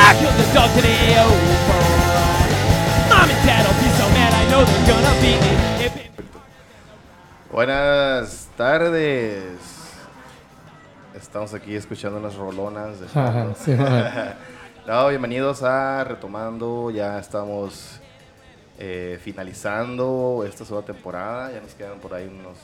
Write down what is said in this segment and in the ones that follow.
I killed the dog today, oh boy. Mom and dad will be so mad, I know they're gonna beat me. If it- Buenas tardes. Estamos aquí escuchando las rolonas de sí. No, bienvenidos a Retomando. Ya estamos eh, finalizando esta segunda temporada. Ya nos quedan por ahí unos,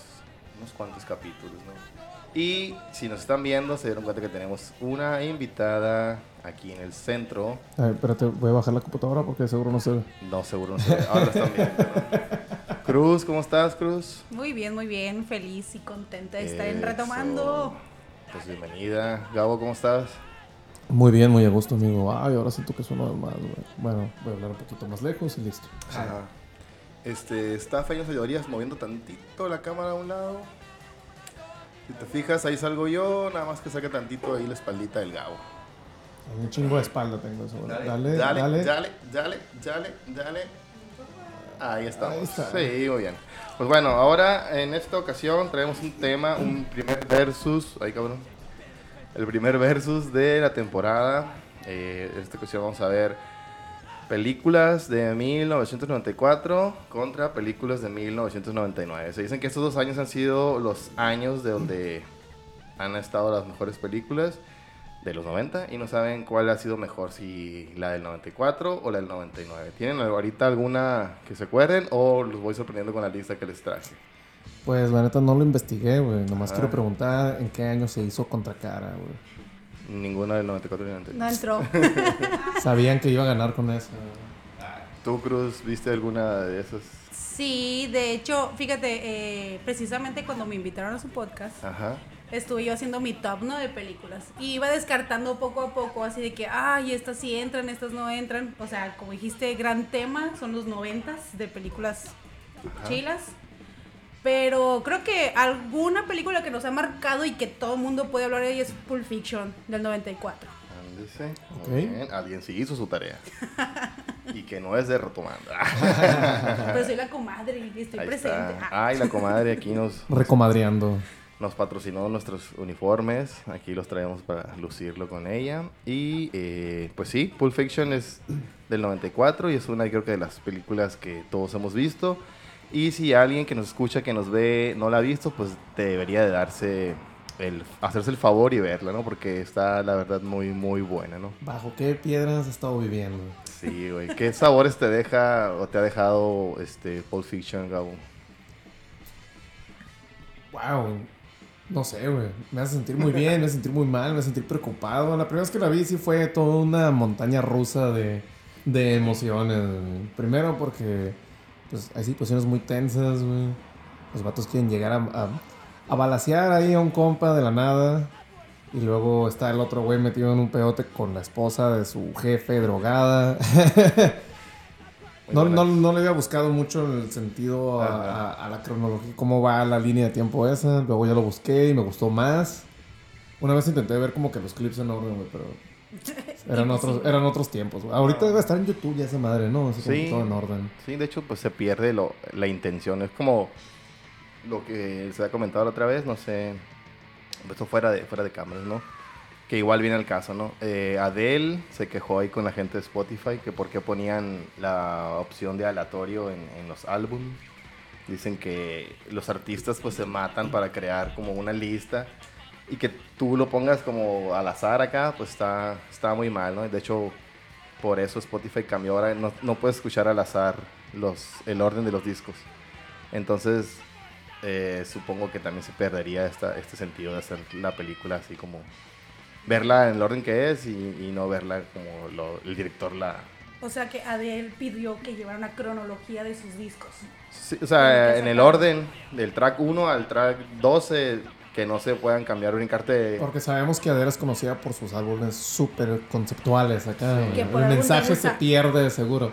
unos cuantos capítulos, ¿no? Y si nos están viendo, se dieron cuenta que tenemos una invitada aquí en el centro. A ver, espérate, voy a bajar la computadora porque seguro no se ve. No, seguro no sé. Ahora están viendo. ¿no? Cruz, ¿cómo estás, Cruz? Muy bien, muy bien, feliz y contenta de estar en Eso. retomando. Pues bienvenida. Gabo, ¿cómo estás? Muy bien, muy a gusto, amigo. Ay, ahora siento que suena más, güey. Bueno, voy a hablar un poquito más lejos y listo. Ajá. Este, está Feño Señorías moviendo tantito la cámara a un lado. Si te fijas, ahí salgo yo, nada más que saque tantito ahí la espaldita del Gabo. Un chingo de espalda tengo. Dale, dale, dale. dale, dale, dale, dale. Ahí estamos. Ahí está. Sí, muy bien. Pues bueno, ahora en esta ocasión traemos un tema, un primer versus. Ay, cabrón. El primer versus de la temporada. Eh, en esta ocasión vamos a ver películas de 1994 contra películas de 1999. Se dicen que estos dos años han sido los años de donde han estado las mejores películas de los 90 y no saben cuál ha sido mejor, si la del 94 o la del 99. ¿Tienen ahorita alguna que se acuerden o los voy sorprendiendo con la lista que les traje? Pues la neta no lo investigué, güey. Nomás Ah. quiero preguntar en qué año se hizo Contracara, güey. Ninguna del 94 ni del 99. No entró. Sabían que iba a ganar con eso. ¿Tú, Cruz, viste alguna de esas? Sí, de hecho, fíjate, eh, precisamente cuando me invitaron a su podcast, Ajá. estuve yo haciendo mi top, ¿no? De películas. Y iba descartando poco a poco, así de que, ay, estas sí entran, estas no entran. O sea, como dijiste, gran tema, son los noventas de películas chilas. Pero creo que alguna película que nos ha marcado y que todo el mundo puede hablar de ella es Pulp Fiction del 94. Ándese. Ok. Muy bien. Alguien sí hizo su tarea. y que no es de retomando. Pero soy la comadre y estoy Ahí presente. está. Ah. Ay, la comadre aquí nos, Recomadreando. nos patrocinó nuestros uniformes. Aquí los traemos para lucirlo con ella. Y eh, pues sí, Pulp Fiction es del 94 y es una creo que de las películas que todos hemos visto. Y si alguien que nos escucha, que nos ve, no la ha visto, pues debería de darse el, hacerse el favor y verla, ¿no? Porque está, la verdad, muy, muy buena, ¿no? ¿Bajo qué piedras has estado viviendo? Sí, güey. ¿Qué sabores te deja o te ha dejado este Pulp Fiction, Gabo? Wow, no sé, güey. Me hace sentir muy bien, me hace sentir muy mal, me hace sentir preocupado. La primera vez que la vi sí fue toda una montaña rusa de, de emociones. Primero porque pues, hay situaciones muy tensas, güey. Los vatos quieren llegar a, a, a balacear ahí a un compa de la nada. Y luego está el otro güey metido en un pedote con la esposa de su jefe drogada. No, no, no le había buscado mucho el sentido a- a la cronología, cómo va la línea de tiempo esa. Luego ya lo busqué y me gustó más. Una vez intenté ver como que los clips en orden, güey, pero eran otros, eran otros tiempos. güey. Ahorita debe estar en YouTube ya esa madre, ¿no? Así como Sí. todo en orden. Sí, de hecho, pues se pierde lo, la intención. Es como lo que se ha comentado la otra vez, no sé, esto fuera de, fuera de cámaras, ¿no? Que igual viene al caso, ¿no? Eh, Adele se quejó ahí con la gente de Spotify que por qué ponían la opción de aleatorio en, en los álbumes. Dicen que los artistas pues se matan para crear como una lista y que tú lo pongas como al azar acá, pues está, está muy mal, ¿no? De hecho, por eso Spotify cambió ahora, no, no puedes escuchar al azar los, el orden de los discos. Entonces, eh, supongo que también se perdería esta, este sentido de hacer la película así como verla en el orden que es y, y no verla como lo- el director la... O sea que Adele pidió que llevara una cronología de sus discos. Sí, o sea, en el orden del track 1 al track 12, que no se puedan cambiar, brincarte... de- Porque sabemos que Adele es conocida por sus álbumes súper conceptuales acá. Sí. El te mensaje se pierde seguro.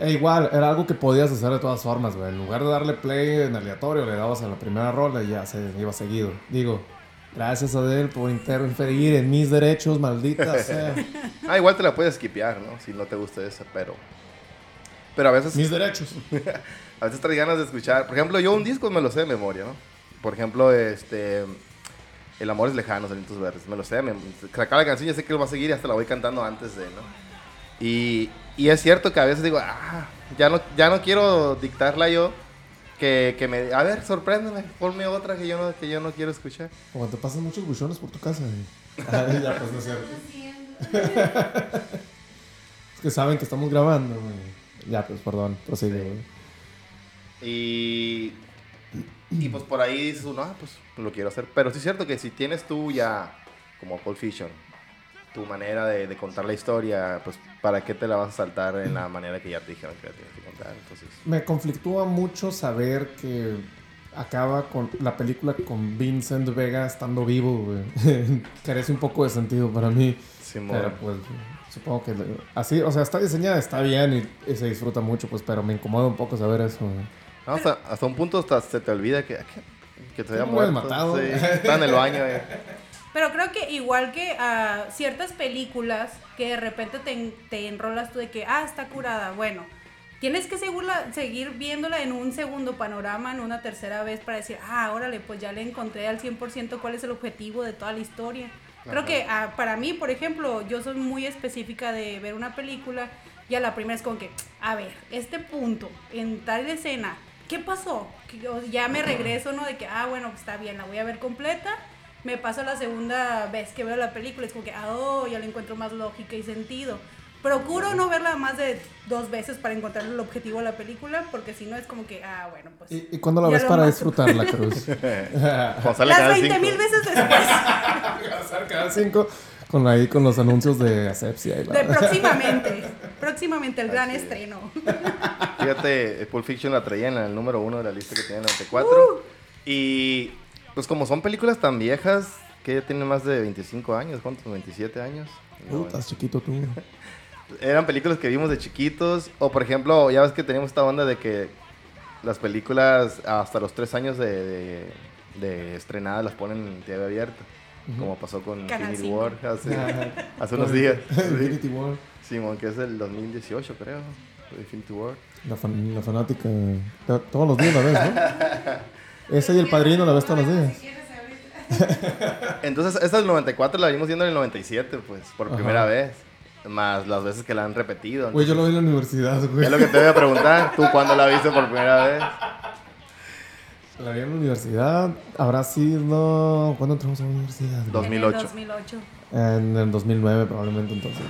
E igual, era algo que podías hacer de todas formas, güey. En lugar de darle play en aleatorio, le dabas a la primera rola y ya se iba seguido. Digo, gracias Adele por interferir en mis derechos, maldita sea. Ah, igual te la puedes skipear, ¿no? Si no te gusta esa, pero... Pero a veces... mis derechos. A veces traes ganas de escuchar. Por ejemplo, yo un disco me lo sé de memoria, ¿no? Por ejemplo, este. El amor es lejano, Salientos Verdes. Me lo sé, me, acaba la canción, ya sé que lo va a seguir y hasta la voy cantando antes de, ¿no? Y, y es cierto que a veces digo, ah, ya no, ya no quiero dictarla yo. Que, que me. A ver, sorpréndeme, ponme otra que yo no, que yo no quiero escuchar. O te pasan muchos buchones por tu casa. güey. Ay, ya, pues no es cierto. Es que saben que estamos grabando, güey. Ya, pues perdón, prosigue, güey. Y, y pues por ahí dices uno, ah, pues lo quiero hacer. Pero sí es cierto que si tienes tú ya, como Paul Fiction, tu manera de, de contar la historia, pues ¿para qué te la vas a saltar en la manera que ya te dijeron que la tienes que contar? Entonces, Me conflictúa mucho saber que acaba con la película con Vincent Vega estando vivo, güey. Carece un poco de sentido para mí. Simón. Pero pues supongo que así, o sea, está diseñada, está bien y, y se disfruta mucho, pues, pero me incomoda un poco saber eso. güey. No, hasta, hasta un punto hasta se te olvida que, que, que te había muerto. matado. Sí, está en el baño. eh. Pero creo que igual que a ciertas películas que de repente te, te enrolas tú de que, ah, está curada, bueno, tienes que segurla- seguir viéndola en un segundo panorama, en una tercera vez para decir, ah, órale, pues ya le encontré al 100% cuál es el objetivo de toda la historia. Creo Ajá. que ah, para mí, por ejemplo, yo soy muy específica de ver una película y a la primera es como que, a ver, este punto, en tal escena, ¿qué pasó? Que yo ya me regreso, ¿no? De que, ah, bueno, pues está bien, la voy a ver completa. Me paso la segunda vez que veo la película, es como que, ah, oh, ya le encuentro más lógica y sentido. Procuro no verla más de dos veces para encontrar el objetivo de la película, porque si no es como que, ah, bueno, pues... ¿Y, y cuándo la ves para mato. disfrutarla, Cruz? Cuando sale Las Canal 20 cinco. mil veces después. Cada cinco con ahí con los anuncios de asepsia y la... De próximamente. Próximamente el gran Así es. estreno. Fíjate, eh, Pulp Fiction la traía en el número uno de la lista que tiene en 94. Uh. Y pues como son películas tan viejas, que ya tienen más de 25 años, ¿cuántos? 27 años. No, Uh, estás chiquito tú. eran películas que vimos de chiquitos. O por ejemplo, ya ves que teníamos esta onda de que las películas hasta los 3 años de, de, de estrenada las ponen en TV abierta. Como pasó con Canal Infinity. War hace, hace unos días. Sí. Infinity War. Simón, que es el 2018 creo. Infinity War. La, fan- la fanática. to- Todos los días la ves, ¿no? Ese y el padrino la ves todos los días. Entonces, esta del 94 la vimos viendo en el 97, pues, por Ajá. primera vez. Más las veces que la han repetido. Güey, yo lo vi en la universidad, güey. Es lo que te voy a preguntar. ¿Tú cuándo la viste por primera vez? La vi en la universidad. Habrá sido. ¿Cuándo entramos a la universidad? güey? 2008. En el 2008. En el 2009, probablemente entonces.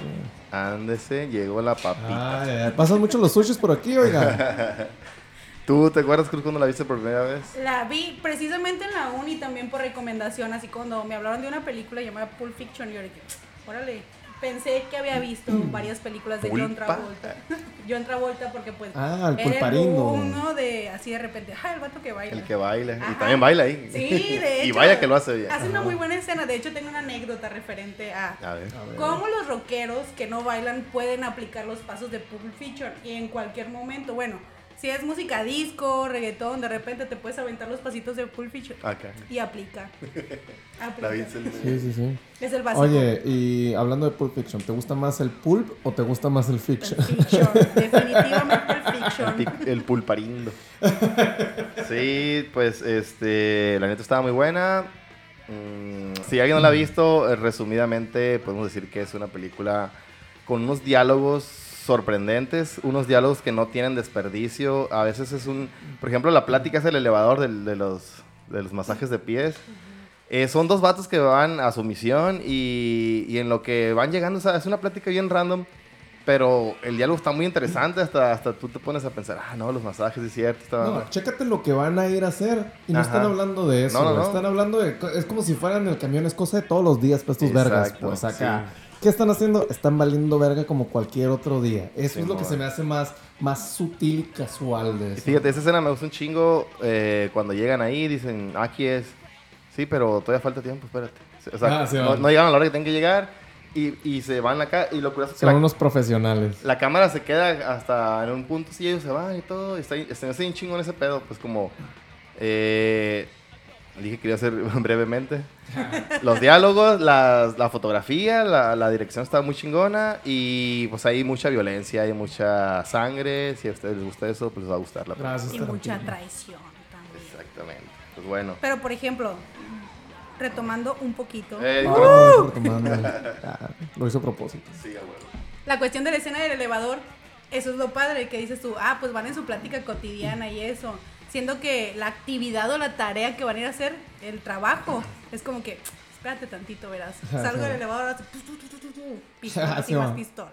Ándese, llegó la papita. Ay, pasan mucho los sushis por aquí, oiga. ¿Tú te acuerdas, Cruz, cuando la viste por primera vez? La vi precisamente en la uni también por recomendación, así cuando me hablaron de una película llamada Pulp Fiction, yo dije, órale, pensé que había visto varias películas de John. Travolta. John Travolta porque pues Ah, el era uno de así de repente, ah, el vato que baila. El que baila. Y también baila ahí. Sí, de hecho. y vaya que lo hace bien. Hace una muy buena escena, de hecho tengo una anécdota referente a A ver. cómo los rockeros que no bailan pueden aplicar los pasos de Pulp Fiction y en cualquier momento, bueno, si es música disco, reggaetón, de repente te puedes aventar los pasitos de Pulp Fiction Acá. y aplica. La Aplica. el- Sí, sí, sí. Es el básico. Oye, y hablando de Pulp Fiction, ¿te gusta más el pulp o te gusta más el fiction? Pulp Fiction, definitivamente El, Fiction. pic- el pulparindo. Sí, pues este, la neta estaba muy buena. Mm, si alguien no la ha visto, resumidamente podemos decir que es una película con unos diálogos sorprendentes, unos diálogos que no tienen desperdicio. A veces es un, por ejemplo, la plática es el elevador del- de, los, de los masajes de pies. Eh, son dos vatos que van a su misión y, y en lo que van llegando, o sea, es una plática bien random, pero el diálogo está muy interesante, hasta, hasta tú te pones a pensar, ah, no, los masajes, es cierto. está- No, chécate lo que van a ir a hacer. Y no Ajá. están hablando de eso. No, no, no. Están hablando de. Es como si fueran el camión, es cosa de todos los días, pues tus vergas. Pues acá. sí. ¿Qué están haciendo? Están valiendo verga como cualquier otro día. Eso Sí, es lo que se me hace más, más sutil y casual de Y eso. Fíjate, esa escena me gusta un chingo eh, cuando llegan ahí, dicen, aquí es. Sí, pero todavía falta tiempo, espérate. O sea, Ah, sí, no, no llegaron a la hora que tienen que llegar y, y se van acá. Y lo curioso es que Son la, unos profesionales. la cámara se queda hasta en un punto, sí, ellos se van y todo. Y está, me hace bien chingón ese pedo, pues como... eh, dije que quería hacer brevemente. Los diálogos, las- la fotografía, la, la dirección está muy chingona y pues hay mucha violencia, hay mucha sangre. Si a ustedes les gusta eso, pues les va a gustar la película. Gracias, Y mucha traición también. Exactamente. Pues bueno. Pero, por ejemplo, retomando un poquito, Eh, Ah, no, retomando. Ah, lo hizo a propósito. Sí, a huevo. la cuestión de la escena del elevador, eso es lo padre, que dices tú, ah, pues van en su plática cotidiana y eso. Siendo que la actividad o la tarea que van a ir a hacer, el trabajo, es como que, espérate tantito, verás. Salgo del elevador, pistolas Sí, y más pistolas.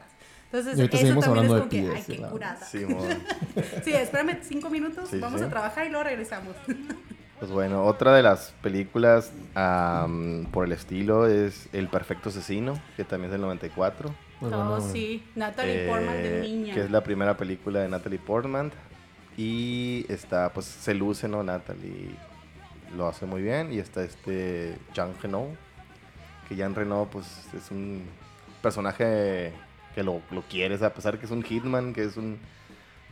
Entonces, eso también es hablando como de que, pies, ay, qué curada. Sí. Sí, espérame cinco minutos, Sí, vamos sí. a trabajar y luego regresamos. Pues bueno, otra de las películas am, por el estilo es El Perfecto Asesino, que también es del 94. Muy oh, bueno, güey. sí, Natalie Portman de eh, niña. Que es la primera película de Natalie Portman. Y está, pues se luce, ¿no? Natalie lo hace muy bien. Y está este Jean Reno, que Jean Reno, pues es un personaje que lo, lo quieres, a pesar que es un hitman, que es un,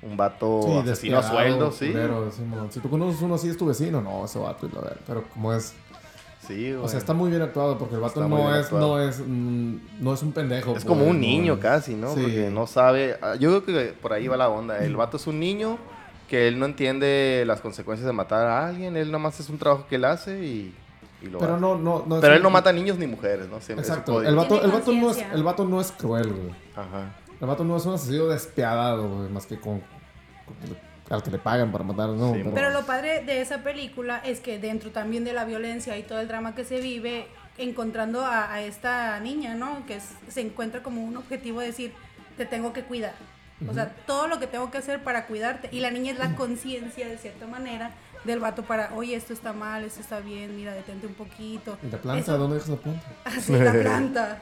un vato Sí, asesino a sueldo, sí. culero, Simón. Si tú conoces uno así es tu vecino, no, ese vato y la verdad. Pero como es, Sí, o güey. sea, está muy bien actuado porque el vato no es, no es, mm, no es un pendejo. Es como pues, un niño casi, ¿no? Sí. Porque no sabe. ah, Yo creo que por ahí va la onda. El vato es un niño que él no entiende las consecuencias de matar a alguien. Él nomás es un trabajo que él hace y, y lo Pero hace. no, no, Pero él no mata niños ni mujeres, ¿no? Siempre Exacto. El vato, el, vato no es, el vato no es cruel, güey. Ajá. El vato no es un asesino despiadado, güey, más que con, con- al que le pagan para matar, ¿no? Sí, Pero- Pero lo padre de esa película es que dentro también de la violencia y todo el drama que se vive, encontrando a, a esta niña, ¿no? Que es- se encuentra como un objetivo de decir, te tengo que cuidar. O sea, todo lo que tengo que hacer para cuidarte. Y la niña es la conciencia, de cierta manera, del vato para, oye, esto está mal, esto está bien, mira, detente un poquito. ¿Y la planta? Eso- ¿Dónde dejas la planta? Así, la planta.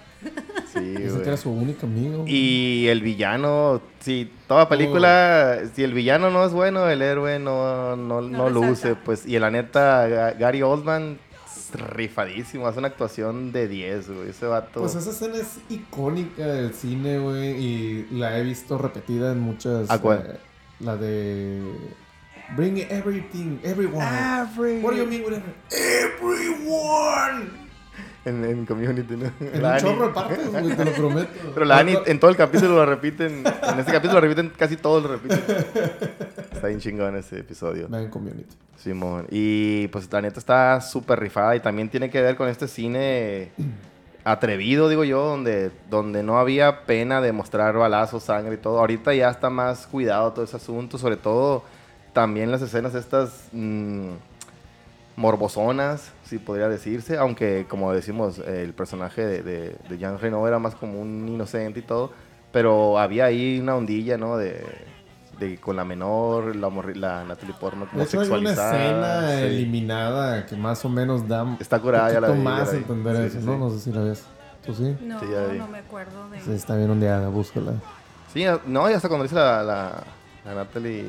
Sí, que era su único amigo. Y el villano, sí, toda película, si el villano no es bueno, el héroe no, no, no, No luce, resalta. pues. Y la neta, Ga- Gary Oldman, rifadísimo, hace una actuación de 10, güey. Ese vato. Pues esa escena es icónica del cine, güey, y la he visto repetida en muchas... ¿A cuál? eh, la de... Bring everything, everyone. What do you mean with every- Everyone. En, en Community, ¿no? En La un Annie. chorro de partes, güey, te lo prometo. Pero la Annie en todo el capítulo lo repiten. En este capítulo lo repiten, casi todos lo repiten. Está bien chingón ese episodio. Vean Community. Simón. Y pues la neta está súper rifada y también tiene que ver con este cine atrevido, digo yo, donde, donde no había pena de mostrar balazos, sangre y todo. Ahorita ya está más cuidado todo ese asunto, sobre todo también las escenas estas mm, morbosonas, si podría decirse, aunque como decimos, el personaje de, de, de Jean Reno era más como un inocente y todo, pero había ahí una ondilla, ¿no? De, de con la menor, la, la Natalie Portman como hecho, hay una sexualizada. escena sí. eliminada que más o menos da Está curada, ya la vi, ya más la vi. entender Sí, eso, sí, ¿no? sí. No sé si la ves. ¿Tú sí? No, Sí, ya vi. no me acuerdo de... Sí, está bien ondeada, búscala. Sí, no, y hasta cuando dice la, la, la Natalie,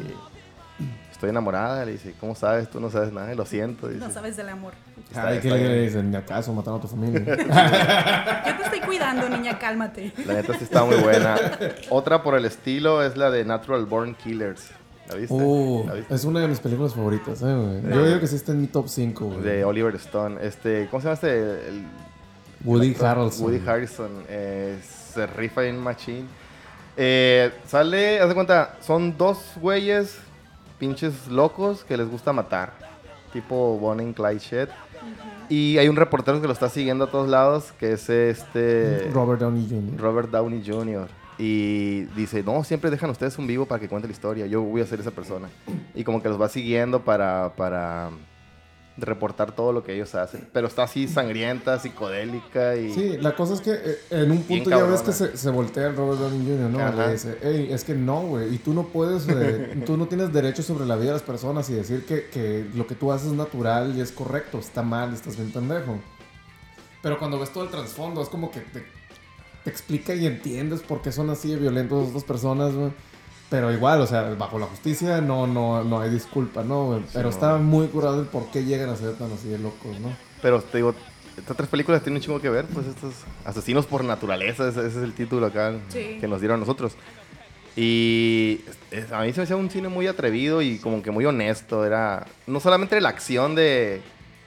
estoy enamorada, le dice, ¿cómo sabes? Tú no sabes nada, lo siento. Dice. No sabes del amor. Está- Ay, ¿qué está le dicen? ¿Ni acaso mataron a tu familia? Yo te estoy cuidando, niña, cálmate. La neta sí está muy buena. Otra por el estilo es la de Natural Born Killers. ¿La viste? Uh, ¿La viste? es una de mis películas favoritas, eh, güey. Yo digo que sí está en mi top 5, güey. De Oliver Stone. Este, ¿Cómo se llama este? El- Woody el? Harrelson. Woody Harrison. eh, se rifa en Machine. Eh, sale, haz de cuenta, son dos güeyes pinches locos que les gusta matar. Tipo Bonnie Clyde shit. Y hay un reportero que lo está siguiendo a todos lados, que es este... Robert Downey Jr. Robert Downey Jr. Y dice, no, siempre dejan ustedes un vivo para que cuente la historia. Yo voy a ser esa persona. Y como que los va siguiendo para, para reportar todo lo que ellos hacen. Pero está así sangrienta, psicodélica y... Sí, la cosa es que eh, en un punto ya ves que se, se voltea el Robert Downey Jr., ¿no? Ajá. Le dice, hey, es que no, güey, y tú no puedes, eh, tú no tienes derecho sobre la vida de las personas y decir que, que lo que tú haces es natural y es correcto, está mal, estás bien pendejo. Pero cuando ves todo el trasfondo, es como que te, te explica y entiendes por qué son así de violentos estas personas, güey. Pero igual, o sea, bajo la justicia no, no, no hay disculpa, ¿no? Pero no. está muy curado el por qué llegan a ser tan así de locos, ¿no? Pero te digo, estas tres películas tienen un chingo que ver, pues estos asesinos por naturaleza, ese, ese es el título acá Sí. que nos dieron a nosotros. Y es- a mí se me hacía un cine muy atrevido y como que muy honesto. Era no solamente la acción de,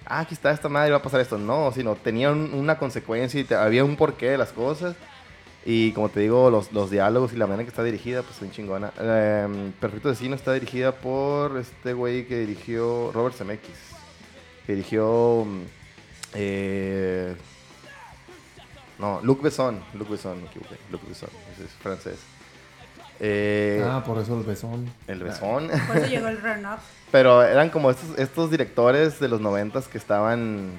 ah, aquí está esta madre, va a pasar esto, no, sino tenía un- una consecuencia y te- había un porqué de las cosas. Y como te digo, los, los diálogos y la manera en que está dirigida, pues son chingona. Em, Perfecto Vecino está dirigida por este güey que dirigió Robert Zemeckis. que dirigió... mm, eh, no, Luc Besson. Luc Besson, me equivoqué. Luc Besson, es francés. Eh, Ah, por eso el besón. el Besson. Por eso llegó el run-up. Pero eran como estos, estos directores de los noventas que estaban...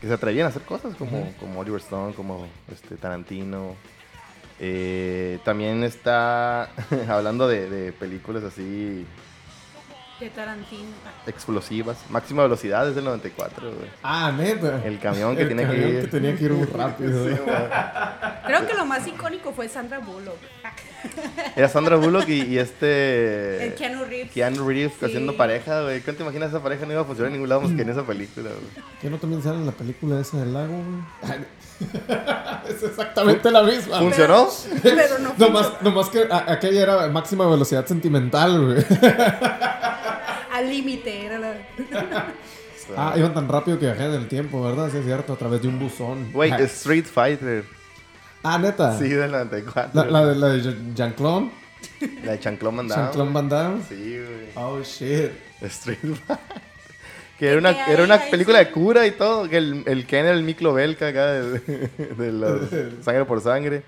Que se atrevían a hacer cosas como, como Oliver Stone, como este, Tarantino. Eh, también está hablando de, de películas así De Tarantino. explosivas. Máxima velocidad es del 94, güey. Ah, neta. El camión que El tiene camión que ir. tenía que ir muy rápido. güey. Creo que lo más icónico fue Sandra Bullock. Era Sandra Bullock y, y este... El Keanu Reeves. Keanu Reeves Sí. haciendo pareja, güey. ¿Cuánto te imaginas esa pareja no iba a funcionar en ningún lado más que en esa película, güey? ¿Qué no también sale en la película esa del lago, güey? Es exactamente la misma. ¿Funcionó? Pero no Nomás, nomás que a- aquella era máxima velocidad sentimental, güey. Al límite era la... Ah, iban tan rápido que viajaban en el tiempo, ¿verdad? Sí, es cierto, a través de un buzón. Güey, Street Fighter. Ah, neta. Sí, del 94. La, la de, la de Jean- Jean-Claude. La de Chanclón Van Damme. Jean-Claude Van Damme. Sí, güey. Oh, shit. Street Fighter. Que era una, Que era una película sí. de cura y todo. Que el, el Ken era el Miklo Belka acá de, de los sangre por sangre.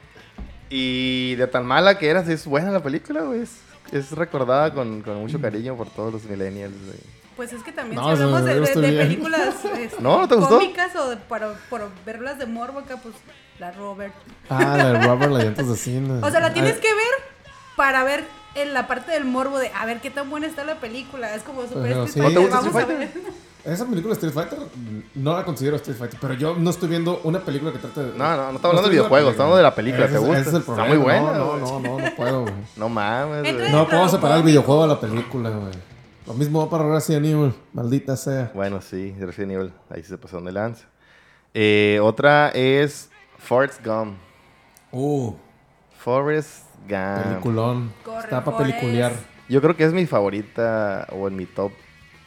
Y de tan mala que era, es buena la película, güey. Es, es recordada con, con mucho cariño por todos los millennials, güey. Pues es que también No, si hablamos no, de, de- de películas este, ¿No? ¿No te gustó? cómicas o para, para verlas de morbo acá, pues la Robert. Ah, la Robert, la llantas de cine. O sea, la tienes Ay, que ver para ver en la parte del morbo de a ver qué tan buena está la película. Es como super Pero Street sí. ¿No te Fighter, gusta vamos a ver. Esa película Street Fighter no la considero Street Fighter, pero yo no estoy viendo una película que trate de. No, no, no estamos hablando estoy del viendo videojuego, estamos hablando de la película, Ese ¿te es- gusta? ese es el Está muy buena, No, güey. no, no, no puedo, güey. No mames, güey. No puedo separar el videojuego de la película, güey. Lo mismo va para Resident Evil, maldita sea. Bueno, sí, de Resident Evil. Ahí sí se pasó de lanza. Eh, otra es Forrest Gump. Uh, Forrest Gump. peliculón. Corre, Está para peliculear. Yo creo que es mi favorita o en mi top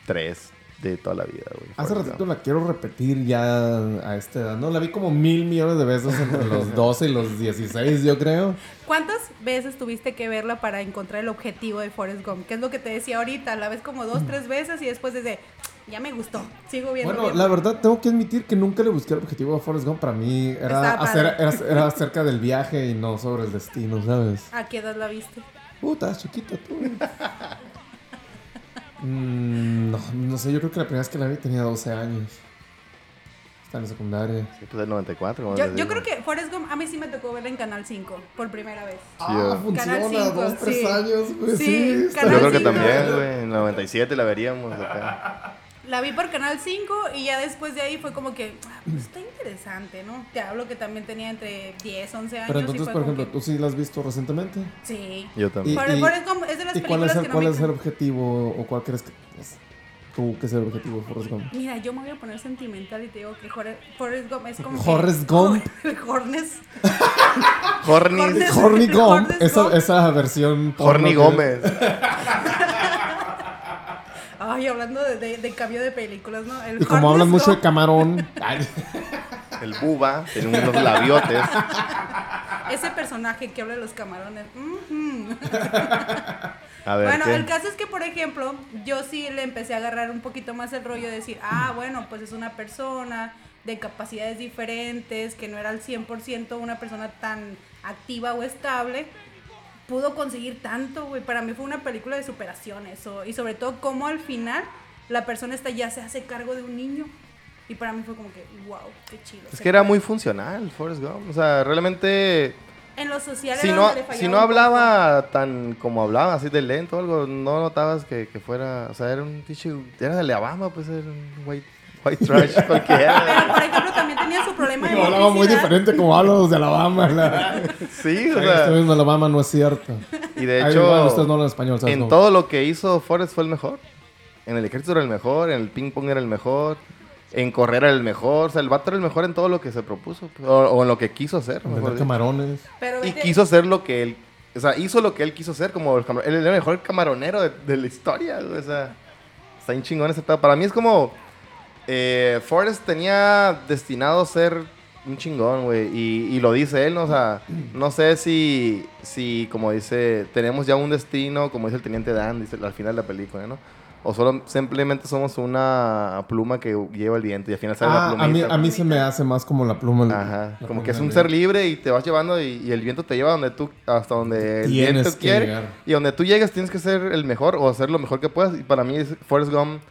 3 de toda la vida, güey. Hace Forrest ratito Gump. la quiero repetir ya a esta edad. No, la vi como mil millones de veces entre los 12 y los 16, yo creo. ¿Cuántas veces tuviste que verla para encontrar el objetivo de Forrest Gump? ¿Qué es lo que te decía ahorita? La ves como dos, tres veces y después desde ya me gustó. Sigo viendo. Bueno, viendo. la verdad tengo que admitir que nunca le busqué el objetivo a Forrest Gump. Para mí era, hacer, era, era acerca del viaje y no sobre el destino, ¿sabes? ¿A qué edad la viste? Puta, chiquita tú. Mm, no, no sé, yo creo que la primera vez que la vi tenía 12 años. Está en la secundaria. Sí, pues el 94. como Yo, yo creo que Forrest Gump a mí sí me tocó verla en Canal 5 por primera vez. Ah, yo- funciona, Canal cinco, dos, tres sí. años, güey. Sí, Sí, Canal Yo creo que cinco. también, güey. En el 97 la veríamos acá. La vi por Canal 5 y ya después de ahí fue como que, ah, pues está interesante, ¿no? Te hablo que también tenía entre 10, 11 años. Pero y entonces, por ejemplo, que- ¿tú sí la has visto recientemente? Sí. Yo también. Y- Forrest Gump es de las ¿Y cuál películas es el, que no cuál me es el objetivo o cuál crees que es? tú que es el objetivo de Forrest Gump? Mira, yo me voy a poner sentimental y te digo que Jorge- Forrest Gump es como. Forrest que- Gump. Hornes. Horny, Hornes. Horny Gump, esa, Gump. esa versión. Horny que- Gómez. Ay, hablando de, de, de cambio de películas, ¿no? El Y como hablan mucho de camarón. ay, El buba. Tiene unos labiotes. Ese personaje que habla de los camarones. ujú. A ver, Bueno, ¿qué? el caso es que, por ejemplo, yo sí le empecé a agarrar un poquito más el rollo de decir, ah, bueno, pues es una persona de capacidades diferentes, que no era al 100% una persona tan activa o estable, pudo conseguir tanto, güey. Para mí fue una película de superación eso. Y sobre todo, cómo al final la persona esta ya se hace cargo de un niño. Y para mí fue como que, wow, qué chido. Es que era muy funcional, Forrest Gump. O sea, realmente. En lo social Si era no, si no hablaba tan como hablaba, así de lento o algo, no notabas que, que fuera. O sea, era un pinche. Era de Alabama, pues era un white, white trash cualquiera. Pero, por ejemplo, también tenía su problema de No, hablaba muy diferente como hablan los de Alabama. La... Sí, o Este sea. mismo Alabama no es cierto. Y de Ay, igual, ustedes no hecho, hablan español, ¿sabes? en todo lo que hizo Forrest fue el mejor. En el ejército era el mejor, en el ping pong era el mejor, en correr era el mejor. O sea, el vato era el mejor en todo lo que se propuso. O, o en lo que quiso hacer. mejor Vender camarones. Pero Y vete- quiso hacer lo que él. O sea, hizo lo que él quiso hacer, como el camar- Él era el mejor camaronero de, de la historia, O sea, está bien chingón ese pedo. Para mí es como. Eh, Forrest tenía destinado a ser un chingón, güey. Y, y lo dice él, ¿no? O sea, no sé si, si, como dice, tenemos ya un destino, como dice el teniente Dan, dice al final de la película, ¿no? O solo simplemente somos una pluma que lleva el viento y al final sale la Ah, a mí, plumita. a mí se me hace más como la pluma. Ajá, la como que es pluma un ser libre y te vas llevando y, y el viento te lleva donde tú, hasta donde el Tienes viento quiere. llegar. Y donde tú llegas tienes que ser el mejor o hacer lo mejor que puedas. Y para mí, es- Forrest Gump,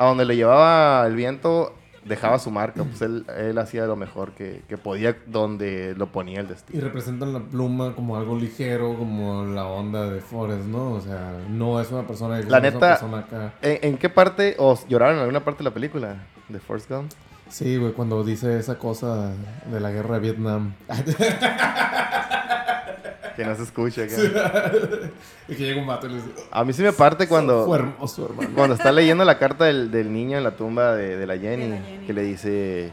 a donde le llevaba el viento, dejaba su marca. Pues él, él hacía lo mejor que, que podía donde lo ponía el Y destino. representan la pluma como algo ligero, como la onda de Forrest, ¿no? O sea, no es una persona... La es una neta- persona acá. ¿En, en qué parte, o lloraron en alguna parte de la película de Forrest Gump? Sí, güey, cuando dice esa cosa de la guerra de Vietnam. Que no se escucha. acá. y que llega un vato y le dice... A mí sí me parte cuando... Fue hermoso, hermano. Cuando está leyendo la carta del, del niño en la tumba de, de la Jenny, De la Jenny. que le dice,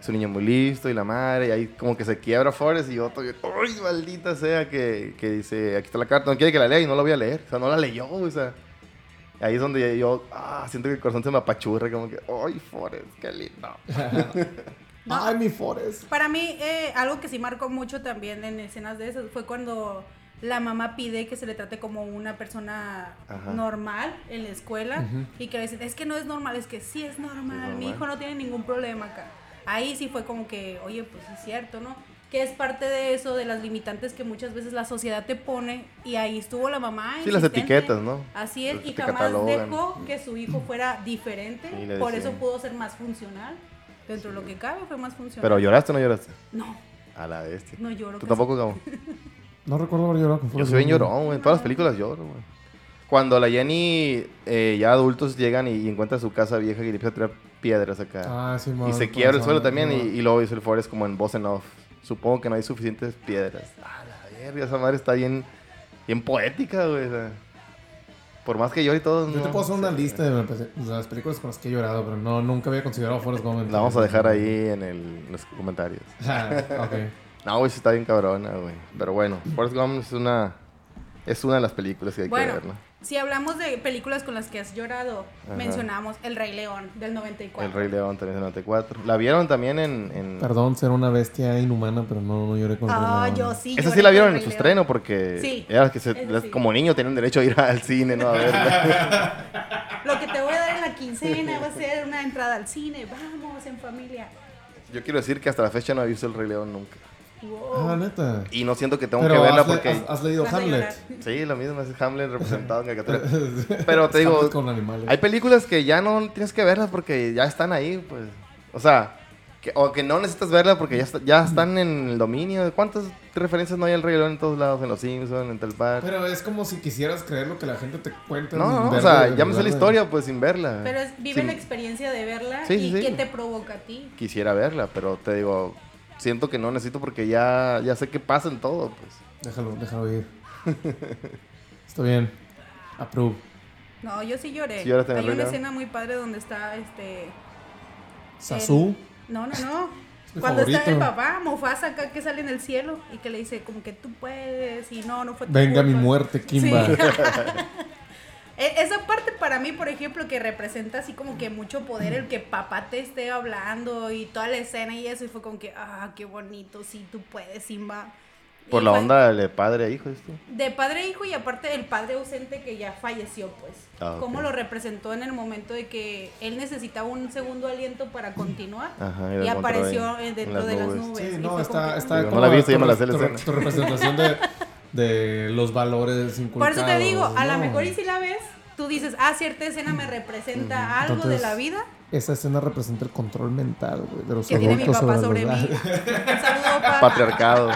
es un niño muy listo y la madre, y ahí como que se quiebra Forrest y otro, ¡ay, maldita sea! Que, que dice, aquí está la carta, no quiere que la lea y no la voy a leer. O sea, no la leyó, o sea. Ahí es donde yo, ah, siento que el corazón se me apachurra, como que, ¡ay, Forrest, qué lindo! No. Ay, mi Forrest. Para mí, eh, algo que sí marcó mucho también en escenas de esas fue cuando la mamá pide que se le trate como una persona Ajá. normal en la escuela y que le dicen, es que no es normal, es que sí es normal, mi normal. hijo no tiene ningún problema acá. Ahí sí fue como que, oye, pues es cierto, ¿no? Que es parte de eso, de las limitantes que muchas veces la sociedad te pone y ahí estuvo la mamá. Sí, las etiquetas, ¿no? Así es, que y jamás catalogan. dejó que su hijo fuera diferente, Sí, por eso pudo ser más funcional. Dentro de lo que cabe fue más funcional. Pero ¿lloraste o no lloraste? No, A la bestia. no lloro. ¿Tú casi. tampoco, Gabo? No recuerdo haber llorado con Yo soy bien llorón, güey. En todas las películas lloro, güey. Cuando la Jenny, eh, ya adultos, llegan y, y encuentran su casa vieja y le empieza a tirar piedras acá. Ah, sí, y man, se quiebra el suelo ¿no? también y, y luego dice el Forrest como en voz en off. Supongo que no hay suficientes piedras. Ah, la verga, esa madre está bien, bien poética, güey. o sea, por más que yo y todo, Yo no te puedo hacer una lista de las películas con las que he llorado, pero no, nunca había considerado Forrest Gump. La vamos a dejar ahí en, el, en los comentarios. Ah, ok. No, güey, está bien cabrona, güey. Pero bueno, Forrest Gump es una, es una de las películas que hay Bueno, que ver, ¿no? Si hablamos de películas con las que has llorado, Ajá. mencionamos El Rey León del 94. El Rey León también es el 94. La vieron también en... en... Perdón, ser una bestia inhumana, pero no, no lloré con el Rey Ah, León. yo sí. Esa sí la vieron en su estreno porque Sí, era que se- sí. como niño tienen derecho a ir al cine, ¿no? A verla. Lo que te voy a dar en la quincena va a ser una entrada al cine. Vamos en familia. Yo quiero decir que hasta la fecha no he visto el Rey León nunca. Wow. Ah, neta. Y no siento que tengo Pero que verla has, le- porque... has, has leído Hamlet. Sí, lo mismo, es Hamlet representado en caricatura. Pero te digo, Hamlet con animales. hay películas que ya no tienes que verlas porque ya están ahí, pues. O sea, que, o que no necesitas verlas porque ya, está- ya están en el dominio. ¿Cuántas referencias no hay al Rey León en todos lados? En Los Simpsons, en Tal Park. Pero es como si quisieras creer lo que la gente te cuenta. No, no, no, o sea, ya me sé la historia, pues sin verla. Pero es, vive Sin- la experiencia de verla Sí, y sí, sí. qué te provoca a ti. Quisiera verla, pero te digo, siento que no necesito porque ya, ya sé qué pasa en todo, pues. Déjalo, déjalo ir. Está bien. Approve. No, yo sí lloré. Sí lloraste en El Hay una escena muy padre donde está este. Sasu. No, no, no. mi Cuando está el favorito. papá, Mufasa acá que sale en el cielo y que le dice como que tú puedes y no, no fue tu Venga mi culpa. muerte, Kimba. Sí. E- Esa parte para mí, por ejemplo, que representa así como que mucho poder, el que papá te esté hablando y toda la escena y eso, y fue como que, ah, qué bonito, sí, tú puedes, Simba. Por Y la fue onda de padre a hijo, ¿esto? De padre a hijo y aparte el padre ausente que ya falleció, pues. Ah. Cómo lo representó en el momento de que él necesitaba un segundo aliento para continuar. Ajá, y apareció en- en dentro las de las nubes. Sí, no, está, como que, está Digo, como no la he visto, tu ya me la tu representación de, de los valores Por inculcados. eso te digo, a lo ¿no? mejor y si la ves, tú dices, ah, cierta escena me representa algo de la vida Esa escena representa el control mental, güey, de los que tiene mi adultos papá sobre, sobre los- mí. Un saludo, papá. Patriarcado.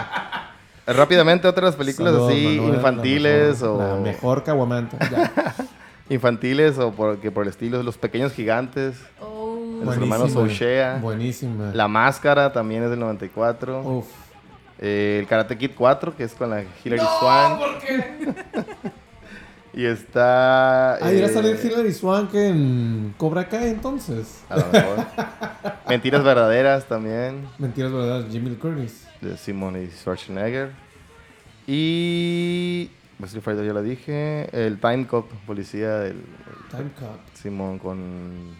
Eh, Rápidamente, otras películas Saludos, así, Manuel, la infantiles mejor- La o... mejor caguamanta. Ya. Infantiles o por, que por el estilo, Los Pequeños Gigantes, Oh. Los hermanos O'Shea. Buenísima. La Máscara también es del 94. Uf. Eh, el Karate Kid 4, que es con la Hilary Swank. ¿por qué? Y está... Ah, irá a eh, salir Hilary Swank en Cobra Kai entonces. A lo mejor. Mentiras Verdaderas también, Mentiras, ¿verdad? Jimmy Lee Curtis. de Simon y Schwarzenegger. Y... Street Fighter ya la dije. El Time Cop, policía del... Time Cop. Simon con...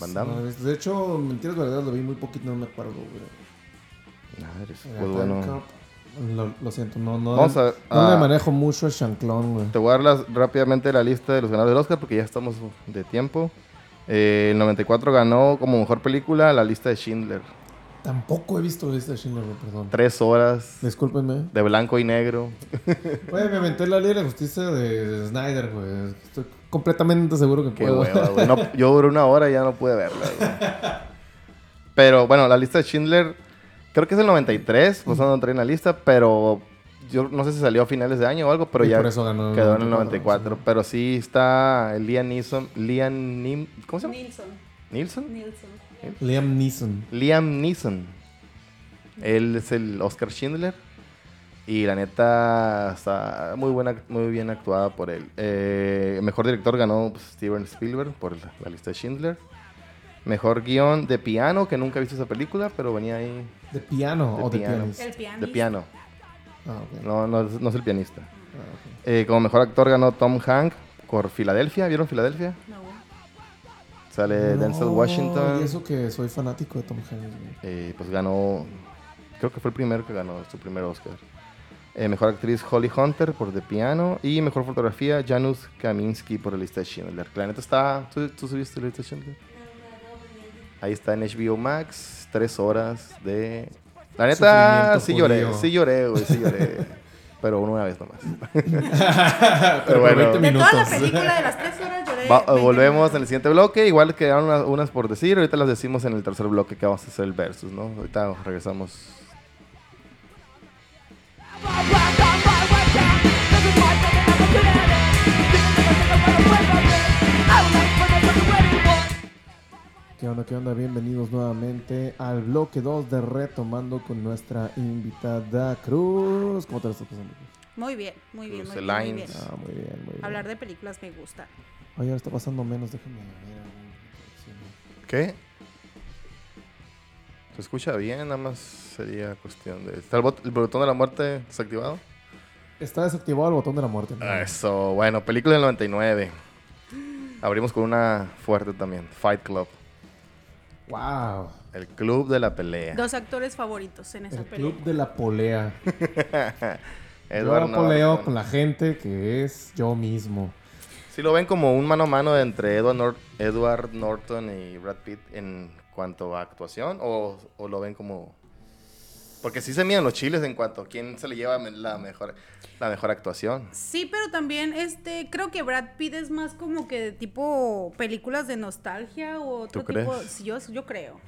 Van Damme. No, de hecho, Mentiras Verdaderas lo vi muy poquito, no me acuerdo, güey. Madre, fue Time bueno. Lo, lo siento, no, no, Vamos a- no ah. le manejo mucho a Shanclón, güey. Te voy a dar rápidamente la lista de los ganadores del Oscar porque ya estamos de tiempo. Eh, el 94 ganó como mejor película la lista de Schindler. Tampoco he visto la lista de Schindler, perdón. Tres horas Discúlpenme. de blanco y negro. Güey, me aventé la ley de la justicia de, de Snyder, güey. Estoy completamente seguro que Qué puedo. hueva, güey. No, yo duré una hora y ya no pude verla, güey. Pero bueno, la lista de Schindler, creo que es el 93, pues no entré en la lista, pero yo no sé si salió a finales de año o algo, pero Y ya por eso ganó el quedó en el 94, 94. Pero sí está el Liam Neeson, Liam Nim, ¿cómo se llama? Nilsson. ¿Nilsson? Nilsson. Liam Neeson. Liam Neeson. Él es el Oscar Schindler. Y la neta está muy buena, muy bien actuada por él. Eh, mejor director ganó pues, Steven Spielberg por la, la lista de Schindler. Mejor guion de piano, que nunca he visto esa película, pero venía ahí ¿De piano De o de piano. pianista? El pianista. de piano. Ah, ok. No, no, es- no es el pianista. Ah. Eh, como mejor actor ganó Tom Hank por Filadelfia. ¿Vieron Filadelfia? No. Sale Denzel No, Washington. Y eso que soy fanático de Tom Hanks. Eh, pues ganó, creo que fue el primero que ganó su primer Oscar. Eh, mejor actriz Holly Hunter por The Piano y mejor fotografía Janusz Kaminski por la lista de Schindler. La neta está, ¿tú, tú subiste la lista de Schindler? Ahí está en HBO Max, tres horas de... La neta, sí lloré, judío. sí lloré, güey, sí lloré. Pero una vez nomás. Pero bueno. por 20 De toda la película de las tres horas lloré. Va- 20 volvemos en el siguiente bloque. Igual quedaron unas, unas por decir. Ahorita las decimos en el tercer bloque que vamos a hacer el versus, ¿no? Ahorita regresamos. ¿Qué onda, qué onda? Bienvenidos nuevamente al bloque 2 de Retomando con nuestra invitada Cruz. ¿Cómo te lo estás pasando? Muy bien, muy bien, Cruz muy bien, muy Lines. bien. Ah, muy bien, muy bien. Hablar de películas me gusta. Oye, ahora está pasando menos, déjame ver. ¿Qué? ¿Se escucha bien? Nada más sería cuestión de... ¿Está el, bot- el botón de la muerte desactivado? Está desactivado el botón de la muerte. ¿no? Ah, Eso, bueno, película del 99. Abrimos con una fuerte también. Fight Club. Wow. El club de la pelea. Dos actores favoritos en esa El película. club de la polea. Edward yo poleo Norton. con la gente que es yo mismo. Sí lo ven como un mano a mano entre Edward, Nor- Edward Norton y Brad Pitt en cuanto a actuación o, o lo ven como porque sí se miden los chiles en cuanto a quién se le lleva la mejor la mejor actuación. Sí, pero también este creo que Brad Pitt es más como que de tipo películas de nostalgia o otro ¿Tú tipo, crees? sí, yo, yo creo.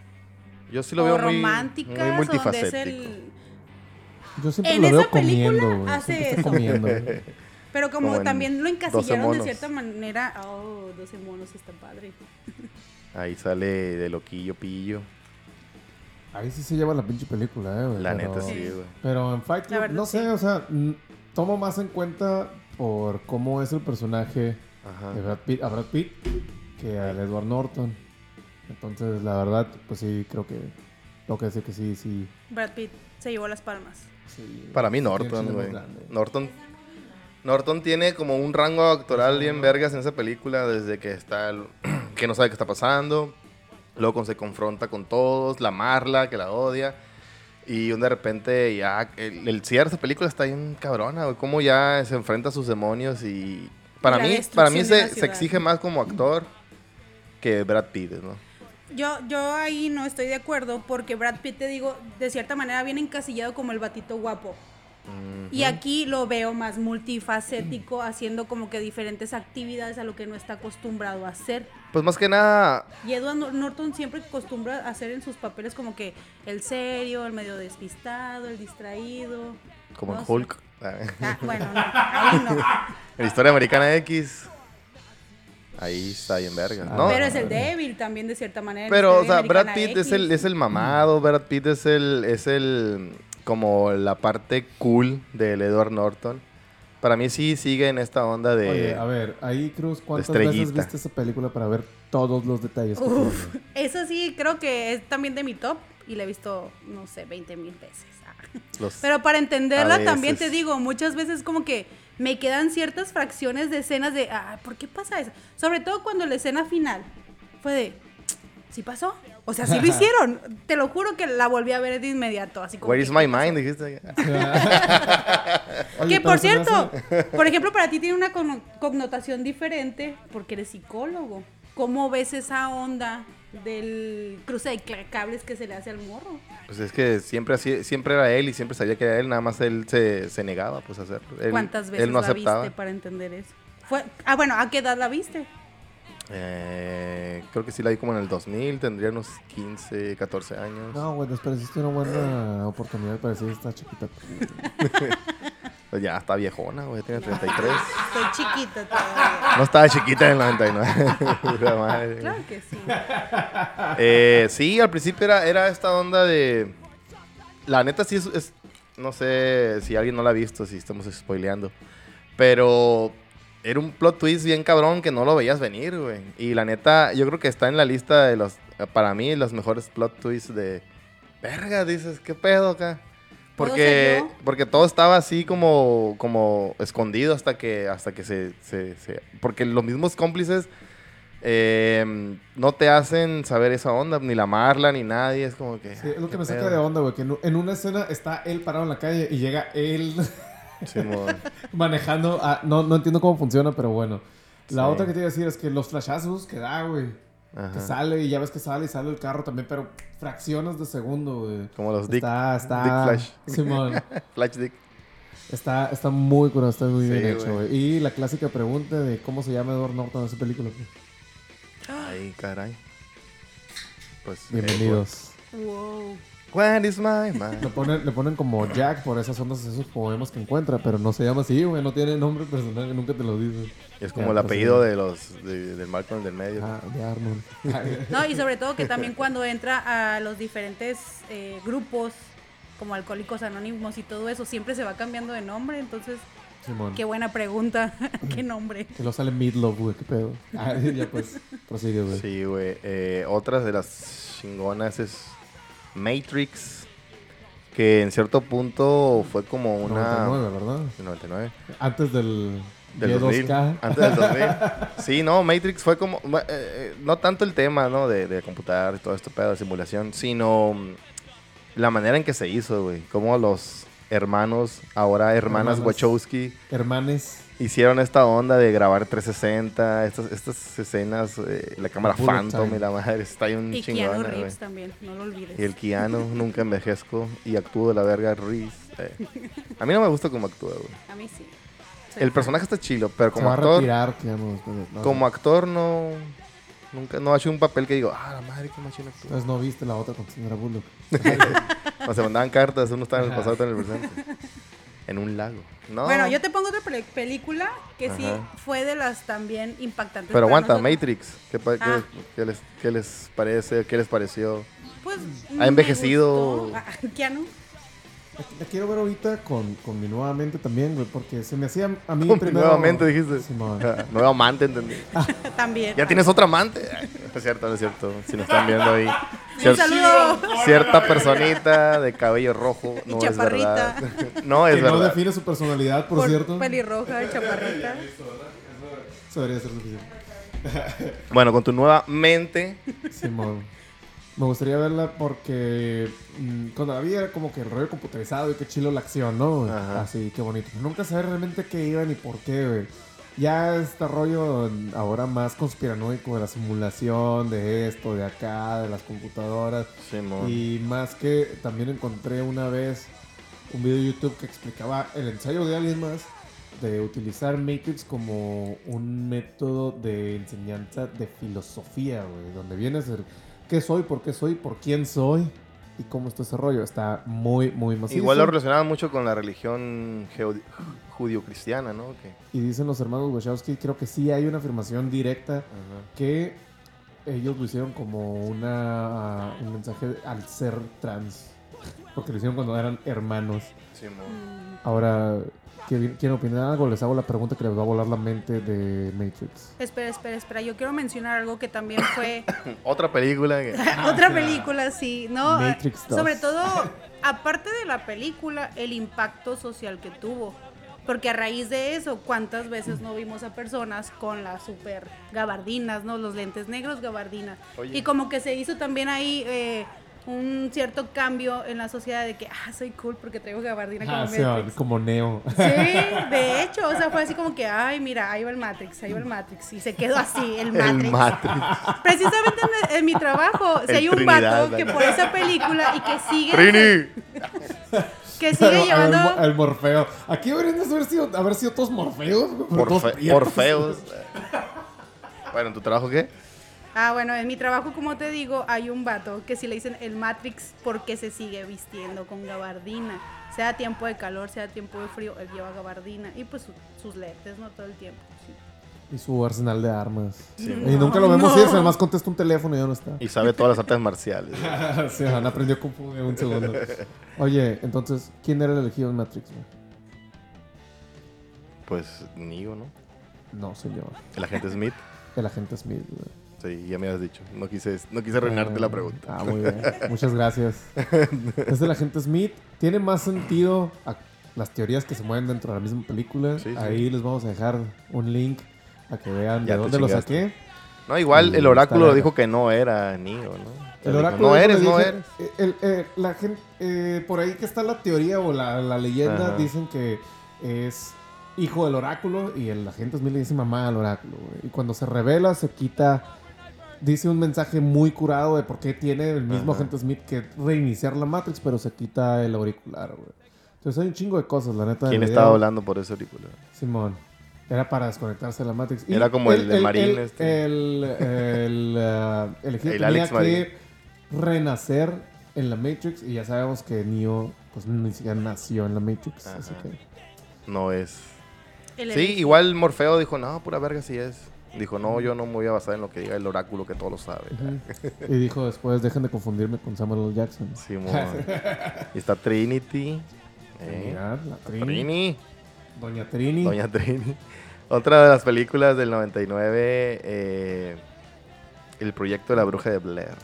Yo sí lo o veo muy, románticas, muy o donde es multifacético. el Yo siempre En lo veo esa película comiendo, hace eso. comiendo. pero como, Como también lo 12 encasillaron de cierta manera, oh, 12 monos está padre. Ahí sale de loquillo pillo. Ahí sí se lleva la pinche película, eh, güey. La pero- neta sí, güey. Pero en Fight Club, no sé, sí. o sea, tomo más en cuenta por cómo es el personaje Ajá. de Brad Pitt, a Brad Pitt que al Edward Norton. Entonces, la verdad, pues sí, creo que tengo que decir que sí, sí. Brad Pitt se llevó las palmas. sí Para mí Norton, güey. Norton Norton tiene como un rango actoral bien vergas en esa película desde que está el- que no sabe qué está pasando, luego se confronta con todos, la Marla que la odia y de repente ya el, el cierre de esa película está bien cabrona, güey, cómo ya se enfrenta a sus demonios y para La mí para mí se, se exige más como actor que Brad Pitt, ¿no? Yo, yo ahí no estoy de acuerdo porque Brad Pitt, te digo, de cierta manera viene encasillado como el batito guapo. Y aquí lo veo más multifacético, haciendo como que diferentes actividades a lo que no está acostumbrado a hacer. Pues más que nada Y Edward Nor- Norton siempre acostumbra a hacer en sus papeles como que el serio, el medio despistado, el distraído. como no sé. Hulk, Ah, bueno, no, ahí no. en Historia Americana X. Ahí está bien verga, ¿no? Pero es el débil también de cierta manera. Pero, o sea, Brad Pitt es el, es el mamado, Brad Pitt es el, es el, como la parte cool del Edward Norton. Para mí sí sigue en esta onda de... Oye, a ver, ahí Cruz, ¿cuántas veces estrellita. viste esa película para ver todos los detalles? Uf, eso sí creo que es también de mi top y la he visto, no sé, 20 mil veces. Ah. los- Pero para entenderla también te digo, muchas veces como que me quedan ciertas fracciones de escenas de, ah, ¿por qué pasa eso? Sobre todo cuando la escena final fue de, ¿sí pasó? O sea, sí lo hicieron. Te lo juro que la volví a ver de inmediato, así como Where is my mind? Dijiste. Que por cierto, por ejemplo, para ti tiene una conno- connotación diferente porque eres psicólogo. ¿Cómo ves esa onda del cruce de cables que se le hace al morro? Pues es que siempre así, siempre era él y siempre sabía que era él, nada más él se, se negaba pues a hacerlo. Él- ¿Cuántas veces él no la aceptaba. viste para entender eso? Fue, ah, bueno, ¿a qué edad la viste? Eh, creo que sí la vi como en el 2000, tendría unos 15, 14 años. No, güey, desperdiciaste una buena oportunidad para decir esta chiquita. Pues ya está viejona, güey, tiene 33. Estoy chiquita todavía. No estaba chiquita en el 99. Puta madre. Claro que sí. Eh, sí, al principio era, era esta onda de... La neta sí es, es- No sé si alguien no la ha visto, si estamos spoileando. Pero era un plot twist bien cabrón que no lo veías venir, güey. Y la neta, yo creo que está en la lista de los... Para mí, los mejores plot twists de... Verga, dices, ¿qué pedo acá? ¿Puedo Porque, yo? porque todo estaba así como, como escondido hasta que, hasta que se, se- se- Porque los mismos cómplices eh, no te hacen saber esa onda, ni la Marla, ni nadie. Es como que. Sí, es lo que ¿qué me saca de onda, güey, que en, una escena está él parado en la calle y llega él. manejando. a- no, no entiendo cómo funciona, pero bueno. La Sí. otra que te iba a decir es que los flashazos que da, güey. Que sale y ya ves que sale y sale el carro también, pero fracciones de segundo, güey. Como los Dick, Está, está. Dick Flash. Simón. Flash Dick. Está, está muy curado, está muy Sí, bien hecho, güey. Y la clásica pregunta de cómo se llama Edward Norton en esa película. güey. Ay, caray. Pues. Bienvenidos. Wow. When is my mind? Le ponen, le ponen como Jack por esas ondas, esos poemas que encuentra, pero no se llama así, güey. No tiene nombre personal, nunca te lo dice. Es como el pues, apellido de los de- del Malcolm del medio. Ah, de Arnold. No, y sobre todo que también cuando entra a los diferentes eh, grupos como Alcohólicos Anónimos y todo eso, siempre se va cambiando de nombre. Entonces, Simón. qué buena pregunta. ¿Qué nombre? Que lo sale Meatloaf, güey. ¿Qué pedo? Ah, ya pues, prosigue, güey. Sí, güey. Eh, otras de las chingonas es Matrix. Que en cierto punto fue como una. 99, ¿verdad? El 99. Antes del, Del 2000. Y2K. Antes del 2000. Sí, no, Matrix fue como. eh, eh, no tanto el tema, ¿no? De, de computador y todo esto, pedo de simulación, sino mm, la manera en que se hizo, güey. Como los hermanos, ahora hermanas Hermanas. Wachowski, Hermanes. Hicieron esta onda de grabar 360, estas, estas escenas, eh, la cámara Bullet Phantom time. y la madre, está ahí un Y chingón. Keanu Reeves también, no lo olvides. Y el Keanu, nunca envejezco y actúo de la verga Reeves. eh. A mí no me gusta cómo actúa, güey. A mí sí. Soy El fan. personaje está chilo, pero Se como va a actor, retirar, no, como actor no nunca no ha hecho un papel que digo, ah, la madre qué machina actúa. Entonces no viste la otra con Sandra Bullock. O se mandaban cartas, uno estaba en el pasado, otro en el presente. En un lago. No. Bueno, yo te pongo otra película que sí fue de las también impactantes. Pero aguanta, nosotros. Matrix, ¿qué, pa- qué Ah. les, qué les- qué les parece? ¿Qué les pareció? Pues, ¿Ha envejecido? me gustó. Ah, Keanu. La quiero ver ahorita con, con mi nueva mente también, güey, porque se me hacía a mí Con primero... Nuevamente dijiste. Simón. Nuevo amante, entendí. También. ¿Ya tienes otra amante? Ay, No es cierto, no es cierto. Si nos están viendo ahí. Un cier- saludo. Cierta personita de cabello rojo. Y No es chaparrita. verdad. No es que no verdad. define su personalidad, por, Por cierto. pelirroja, chaparrita. Eso debería ser suficiente. Bueno, con tu nueva mente. Simón. Me gustaría verla porque mm, cuando la vi era como que el rollo computarizado y qué chilo la acción, ¿no? Ajá. Así, qué bonito. Nunca sabía realmente qué iba ni por qué, güey. Ya este rollo ahora más conspiranoico de la simulación, de esto, de acá, de las computadoras. Simón. Y más que también encontré una vez un video de YouTube que explicaba el ensayo de alguien más de utilizar Matrix como un método de enseñanza de filosofía, güey, donde viene a ser qué soy, por qué soy, por quién soy y cómo está ese rollo. Está muy, muy macizo. Igual lo relacionaban mucho con la religión judio-cristiana, ¿no? Que- Y dicen los hermanos Wachowski, creo que sí hay una afirmación directa que ellos lo hicieron como una un mensaje al ser trans. Porque lo hicieron cuando eran hermanos. Simón. Ahora, ¿qui- ¿quieren opinar algo? Les hago la pregunta que les va a volar la mente de Matrix. Espera, espera, espera. Yo quiero mencionar algo que también fue Otra película que... otra película, sí. No, Matrix Eh, 2. sobre todo, aparte de la película, el impacto social que tuvo. Porque a raíz de eso, ¿cuántas veces no vimos a personas con las super gabardinas, ¿no? Los lentes negros, gabardinas. Oye. Y como que se hizo también ahí eh, un cierto cambio en la sociedad de que, ah, soy cool porque traigo gabardina como Ah, sí, Matrix. como Neo. Sí, de hecho, o sea, fue así como que, ay, mira, ahí va el Matrix, ahí va el Matrix. Y se quedó así, el Matrix. El Matrix. Precisamente en, en mi trabajo, si El hay un Trinidad, vato que por esa película y que sigue, Trini. que sigue el, llevando... el Morfeo. Aquí deberían de haber sido, haber sido todos Morfeos. güey, pero todos Orfe- prietos. Orfeos. Bueno, ¿en tu trabajo qué? Ah, bueno, en mi trabajo, como te digo, hay un vato que si le dicen el Matrix porque se sigue vistiendo con gabardina. Sea tiempo de calor, sea tiempo de frío, él lleva gabardina. Y pues su- sus lentes, ¿no? Todo el tiempo. sí. Y su arsenal de armas. Sí, y nunca lo vemos no. ir, además contesta un teléfono y ya no está. Y sabe todas las artes marciales. sí, han aprendió Kung Fu en un segundo. Oye, entonces, ¿quién era el elegido en Matrix? güey? Pues Neo, ¿no? No, señor. El agente Smith. El agente Smith. güey. Sí, ya me habías dicho. No quise, no quise arruinarte la pregunta. Ah, muy bien. Muchas gracias. Es el agente Smith. Tiene más sentido las teorías que se mueven dentro de la misma película. Sí, sí. Ahí les vamos a dejar un link a que vean Ya de dónde lo chingaste. saqué. No, igual el oráculo está dijo que no era Neo, ¿no? El oráculo no eres, no eres. eh, el- eh, la gente, eh, por ahí que está la teoría o la, la leyenda, Ajá. dicen que es hijo del oráculo y el agente Smith le dice mamá al oráculo. güey. Y cuando se revela, se quita, dice un mensaje muy curado de por qué tiene el mismo Ajá. agente Smith que reiniciar la Matrix, pero se quita el auricular. güey. Entonces hay un chingo de cosas, la neta. ¿Quién estaba hablando por ese auricular? Simón. Era para desconectarse de la Matrix. Y Era como el de Marín, El, este. el, el, elegido El tenía Marín. que renacer en la Matrix y ya sabemos que Neo pues ni siquiera nació en la Matrix. Ajá. Así que No es. El Sí, igual Morfeo dijo, no, pura verga sí es. Dijo, no, yo no me voy a basar en lo que diga el oráculo que todo lo sabe. y dijo después dejen de confundirme con Samuel L. Jackson. Simón. y está Trinity. ¿eh? Mirad, la Trini, Trini. Doña Trini. Doña Trini. Otra de las películas del 99, eh, El proyecto de la bruja de Blair.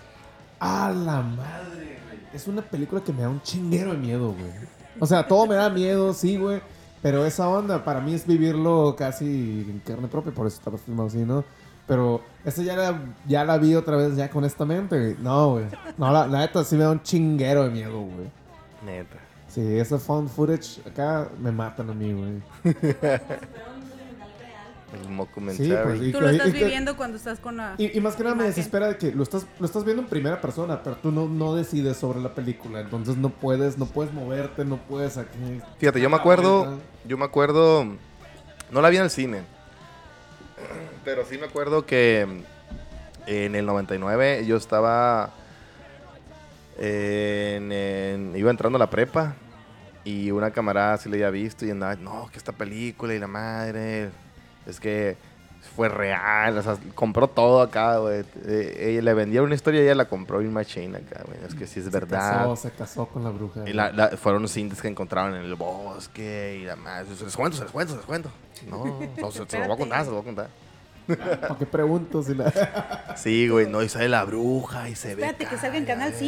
¡A la madre, güey! Es una película que me da un chinguero de miedo, güey. O sea, todo me da miedo, sí, güey. Pero esa onda para mí es vivirlo casi en carne propia, por eso está filmado así, ¿no? Pero esta ya la, ya la vi otra vez ya con esta mente, güey. No, güey. No, la, la neta sí me da un chinguero de miedo, güey. Neta. Sí, ese found footage acá me matan a mí, güey. El documentary. Sí, pues, y- Tú lo estás y viviendo cuando estás con la... Y, y más que nada me desespera de que lo estás, lo estás viendo en primera persona, pero tú no, no decides sobre la película. Entonces no puedes, no puedes moverte, no puedes aquí. Fíjate, yo me acuerdo, yo me acuerdo, no la vi en el cine, pero sí me acuerdo que en el 99 yo estaba, en, en- iba entrando a la prepa y una camarada sí la había visto y andaba, no, que esta película y la madre, es que fue real, o sea, compró todo acá, güey. Eh, ella le vendía una historia y ella la compró en Machine acá, güey. Es que sí es Se verdad. casó, se casó con la bruja. Y la- la- fueron los indios que encontraron en el bosque y demás. Se les cuento, se les cuento, se les cuento. No, no, se, se lo voy a contar, se lo voy a contar. ¿Para qué pregunto si la... Sí, güey, no, y sale la bruja y se ve. Espérate, que salga en Canal verga,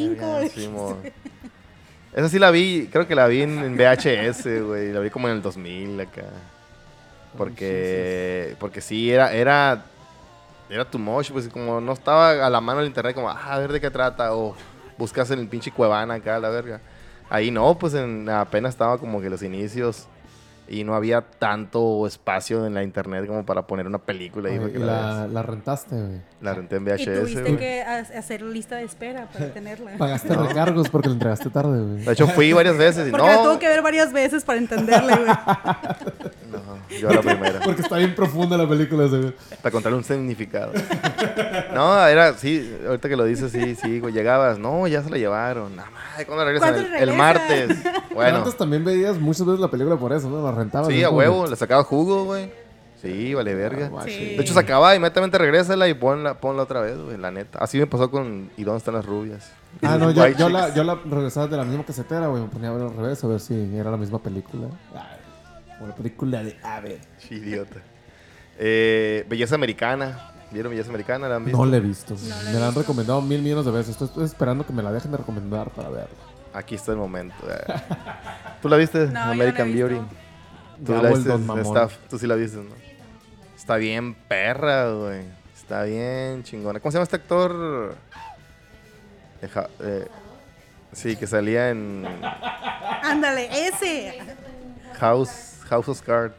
5. Simón. Esa sí la vi, creo que la vi en, en VHS, güey. La vi como en el 2000 acá. Porque, porque sí, era, era, era too much, pues como no estaba a la mano el internet, como, ah, a ver de qué trata, o buscas en el pinche Cuevana acá, la verga. Ahí no, pues en, apenas estaba como que los inicios y no había tanto espacio en la internet como para poner una película para que la, la, rentaste, güey. La renté en Y VHS, tuviste güey. que ha- hacer lista de espera para tenerla. Pagaste recargos porque la entregaste tarde, güey. De hecho, fui varias veces y Porque la no. tuvo que ver varias veces para entenderle, güey. Yo la primera. Porque está bien profunda la película. Para contarle un significado. No, era, sí, ahorita que lo dices, sí, sí, güey, llegabas, no, ya se la llevaron. Nada más, ¿cuándo regresan? ¿Cuándo El, el regresan? martes. Bueno, antes también veías muchas veces la película por eso, ¿no? La rentabas. sí, a huevo, le sacaba jugo, güey. Sí, vale, verga. Ah, Sí. De hecho, se acababa y inmediatamente regrésala y ponla, ponla otra vez, güey, la neta. Así me pasó con ¿Y dónde están las rubias? Ah, no, yo, la, yo la regresaba de la misma casetera, güey. Me ponía a ver al revés a ver si era la misma película. Ah, Una película de Ave. Sí, idiota. Eh, Belleza Americana. ¿Vieron Belleza Americana? ¿La han visto? No la he visto. No la he me la han visto. recomendado mil millones de veces. Estoy, estoy esperando que me la dejen de recomendar para verla. Aquí está el momento. eh. ¿Tú la viste? No, yo no la he American visto. Beauty. Tú Gabo la viste. Staff, tú sí la viste, ¿no? Está bien perra, güey. Está bien chingona. ¿Cómo se llama este actor? Deja- eh, sí, que salía en Ándale, ese. House, House of Cards.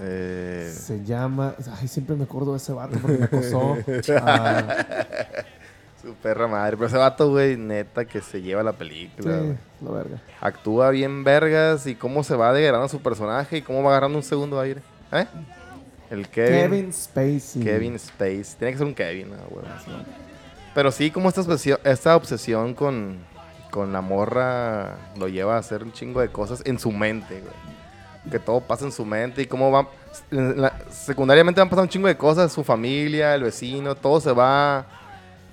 Eh, Se llama. Ay, siempre me acuerdo de ese vato porque me acosó. Ah, su perra madre. Pero ese vato, güey, neta que se lleva la película. sí, la verga. Actúa bien vergas y cómo se va degradando su personaje y cómo va agarrando un segundo aire. ¿Eh? El Kevin. Kevin Spacey. Kevin Space. Tiene que ser un Kevin, ¿no, güey? Pero sí, como esta obsesión con, con la morra lo lleva a hacer un chingo de cosas en su mente, güey. Que todo pasa en su mente y cómo va... secundariamente van pasando un chingo de cosas, su familia, el vecino, todo se va...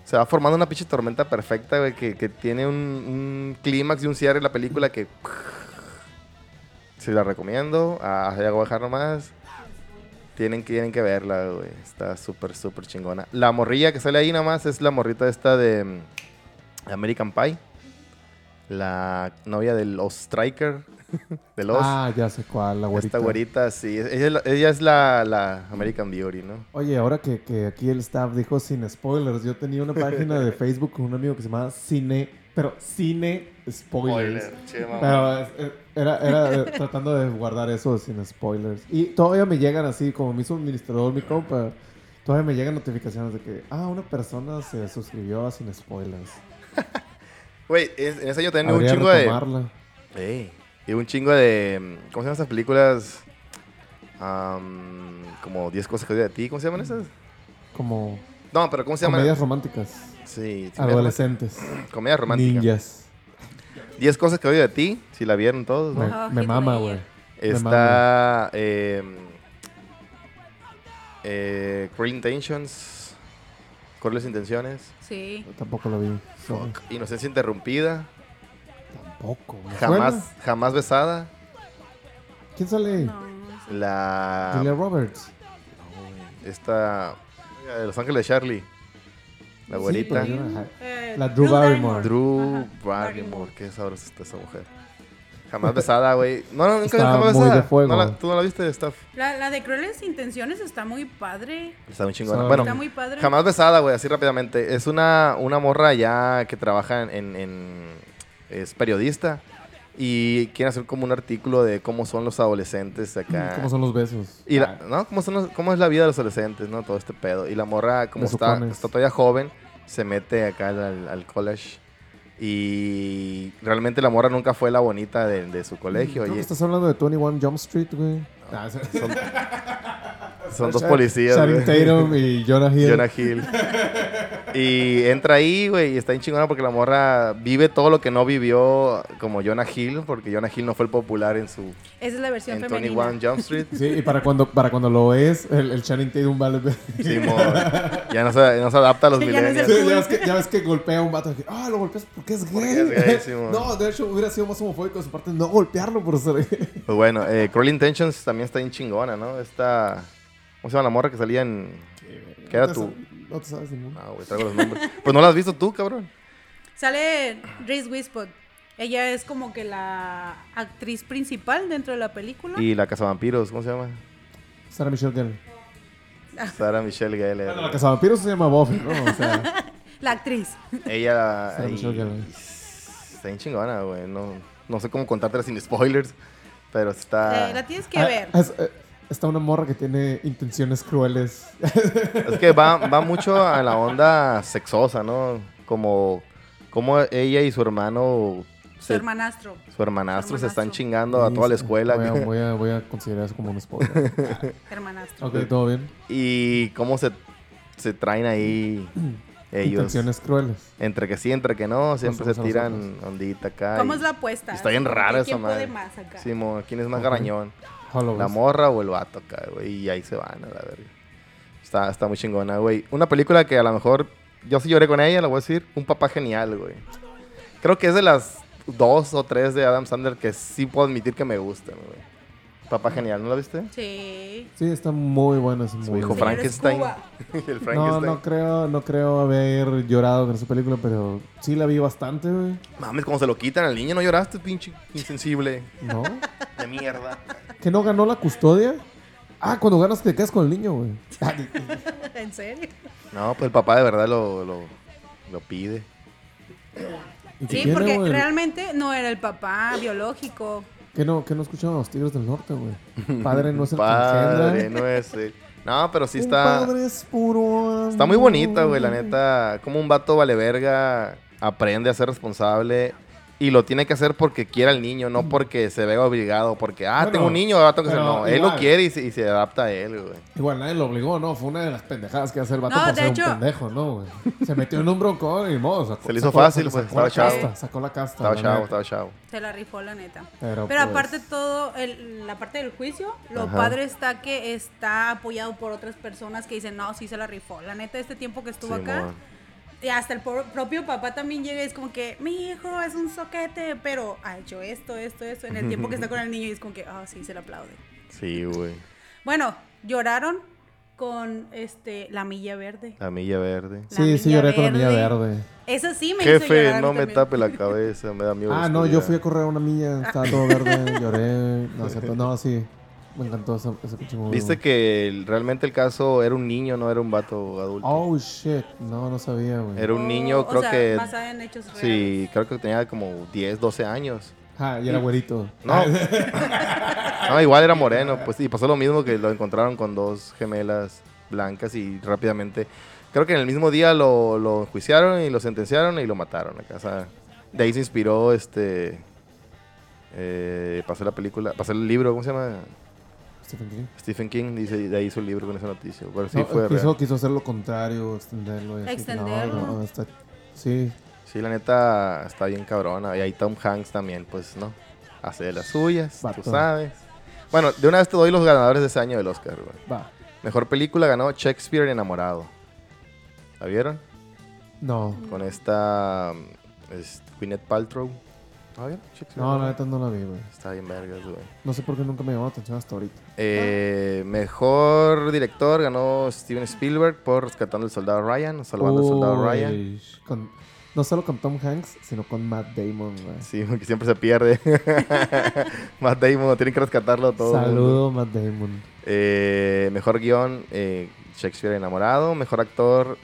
Se va formando una pinche tormenta perfecta, güey, que, tiene un, clímax y un cierre en la película que... Se la recomiendo. Ah, a dejar nomás. Tienen que, tienen que verla, güey. Está súper, súper chingona. La morrilla que sale ahí nada más es la morrita esta de mm, American Pie. La novia del Striker. de los. Ah, ya sé cuál, la güerita. Esta güerita, sí. Ella, ella es la, la American Beauty, ¿no? Oye, ahora que, que aquí el staff dijo sin spoilers, yo tenía una página de Facebook con un amigo que se llamaba Cine, pero Cine Spoilers. Pero es- es- era, era eh, tratando de guardar eso sin spoilers. Y todavía me llegan así, como me hizo un administrador mi compa, todavía me llegan notificaciones de que, ah, una persona se suscribió a sin spoilers. Güey, es- en ese año tenía un Habría chingo de. retomarla. Ey, y un chingo de. mm, ¿Cómo se llaman esas películas? Am, como 10 cosas que odio de ti. ¿Cómo se llaman esas? Como No, pero ¿cómo se llaman? comedias románticas. Sí, Adolescentes. Comedia romántica. Ninjas. 10 cosas que odio de ti, si la vieron todos, ¿no? Me, mama, güey. Está eh, eh, Cruel Intentions, Crueles Intenciones, Sí. Yo tampoco lo vi. Fuck, Inocencia Interrumpida, Tampoco. ¿me Jamás, jamás Besada, ¿Quién sale? No, no sé. la... Julia Roberts. Esta... de Los Ángeles de Charlie, la Sí, güerita. pero yo no- ajá. Eh, La Drew Barrymore. Drew Ajá, Barrymore, qué sabrosa está esa mujer. Jamás besada, güey. No, no, nunca Está jamás muy besada. de fuego. No la- ¿Tú no la viste, Staff? La, la de Crueles Intenciones está muy padre. Está muy chingona. Sorry. Bueno, Está muy padre. Jamás besada, güey, así rápidamente. Es una, una morra ya que trabaja en, en- Es periodista. Y quiere hacer como un artículo de cómo son los adolescentes acá. ¿Cómo son los besos? Y la- Ah, ¿no? ¿Cómo, son los- ¿Cómo es la vida de los adolescentes, no? Todo este pedo. Y la morra, como está, todavía joven, se mete acá al college. Y realmente la morra nunca fue la bonita de, de su colegio. Creo y que estás hablando de 21 Jump Street, güey. Ah, esa- son dos Sha- policías. Güey. Tatum y Jonah Hill. Jonah Hill. y entra ahí, güey, y está bien chingona porque la morra vive todo lo que no vivió como Jonah Hill, porque Jonah Hill no fue el popular en su Esa es la versión en femenina. 21 Jump Street. Sí, y para cuando, para cuando lo es, el, el Channing Tatum vale. Simón. ya no se, no se adapta a los Sí, ya no. Sí, ya, ves que, ya ves que golpea a un vato. Ah, lo golpeas porque es gay. Porque es gay, Simón. no, de hecho, hubiera sido más homofóbico de su parte no golpearlo por ser gay. Pues bueno, eh, Cruel Intentions también está bien chingona, ¿no? Esta... ¿Cómo se llama la morra que salía en...? ¿Qué era No tu...? No te sabes ninguno. Ah, güey, traigo los nombres. Pues no la has visto tú, cabrón. Sale Reese Witherspoon. Ella es como que la actriz principal dentro de la película. Y la Cazavampiros, ¿cómo se llama? Sarah Michelle Gellar. Sarah Michelle Gellar. Bueno, la Cazavampiros se llama Buffy, ¿no? O sea, La actriz. Ella... Sarah Michelle Gellar. Está bien chingona, güey. No, no sé cómo contártela sin spoilers, pero está... Eh, la tienes que Ah, ver. es- eh, está una morra que tiene intenciones crueles. Es que va, va mucho a la onda sexosa, ¿no? Como, como ella y su hermano, Su hermanastro. su hermanastro se están chingando a toda la escuela. Voy a, voy a, voy a considerar eso como un spoiler. Hermanastro. ok, todo bien. Y cómo se, se traen ahí ellos. Intenciones crueles. Entre que sí, entre que no, siempre se tiran ondita acá. ¿Cómo y- es la apuesta? Está bien rara esa ¿Quién madre. puede más acá? Sí, mo, ¿quién es más Ok. garañón? La morra o el vato acá, güey. Y ahí se van a la verga. Está, está muy chingona, güey. Una película que a lo mejor yo sí lloré con ella, la voy a decir. Un papá genial, güey. Creo que es de las dos o tres de Adam Sandler que sí puedo admitir que me gustan, güey. Papá genial, ¿no la viste? Sí. Sí, está muy bueno ese Su movie. hijo Frankenstein. El No, Frankenstein. no creo, no creo haber llorado con esa película, pero sí la vi bastante, güey. Mames, como se lo quitan al niño, ¿no lloraste, pinche insensible? ¿No? de mierda. ¿Que no ganó la custodia? Ah, cuando ganas te quedas con el niño, güey. ¿En serio? No, pues el papá de verdad lo, lo, lo pide. ¿Y qué Sí, porque güey? realmente no era el papá biológico. ¿Qué no, qué no escuchaban los Tigres del Norte, güey? Padre no es el que Padre, no es el- No, pero sí está... padre es puro Está muy bonita, güey, la neta. Como un vato vale verga, aprende a ser responsable. Y lo tiene que hacer porque quiere al niño, no porque se vea obligado. Porque, ah, Bueno, tengo un niño, ahora tengo que pero No, él lo quiere y se, y se adapta a él, güey. Igual nadie lo obligó, ¿no? Fue una de las pendejadas que hace el vato No, por de ser hecho- un pendejo, ¿no, güey? Se metió en un broncón y modo. Sacó, Se le hizo sacó- fácil, sacó pues, la estaba chavo. casta, Sacó la casta. Estaba la chavo, neta. estaba chavo. Se la rifó, la neta. Pero, Pero pues, aparte todo, el- la parte del juicio, lo Ajá. padre está que está apoyado por otras personas que dicen, no, sí se la rifó. La neta, este tiempo que estuvo acá. Y hasta el propio papá también llega y es como que, mi hijo es un soquete, pero ha hecho esto, esto, esto, en el tiempo que está con el niño y es como que, ah, sí, se le aplaude. Sí, güey. Bueno, lloraron con este la milla verde. La milla verde. La Sí, sí, lloré con la milla verde. Eso sí me hizo llorar Jefe, mí no me tape la cabeza, me da miedo. Ah, no, yo fui a correr una milla, estaba todo verde, lloré. No, cierto, no, sí. Me encantó ese, ese pinche movie, Viste güey. que el- realmente el caso era un niño, no era un vato adulto. Oh, shit. No, no sabía, güey. Era un Oh, niño, o creo sea, que. basada en hechos reales. Sí, creo que tenía como 10, 12 años. Ah, y era güerito. No. no, igual era moreno. Pues sí, pasó lo mismo que lo encontraron con dos gemelas blancas y rápidamente. Creo que en el mismo día lo, lo enjuiciaron y lo sentenciaron y lo mataron. acá, o sea, de ahí se inspiró este. Eh, pasó la película, pasó el libro, ¿cómo se llama? Stephen King. Stephen King dice, de ahí el libro con esa noticia. Pero sí No, fue quiso, real. quiso hacer lo contrario, extenderlo. y así, Extenderlo. No, no, está- sí. Sí, la neta está bien cabrona. Y ahí Tom Hanks también, pues, ¿no? Hace de las suyas, tú sabes. Bueno, de una vez te doy los ganadores de ese año del Oscar, güey. Va. Mejor película ganó Shakespeare enamorado. ¿La vieron? No. Con esta mm, es Gwyneth Paltrow. ¿La vieron? Shakespeare No, la neta no la vi, güey. Está bien vergas, güey. No sé por qué nunca me llamó la atención hasta ahorita. Eh, mejor director ganó Steven Spielberg por Rescatando al Soldado Ryan, Salvando al Soldado Uy, Ryan. con- no solo con Tom Hanks, sino con Matt Damon, güey. Sí, porque siempre se pierde. Matt Damon, tienen que rescatarlo todo. el mundo. Saludo, Matt Damon. Eh, mejor guion, eh, Shakespeare enamorado. Mejor actor,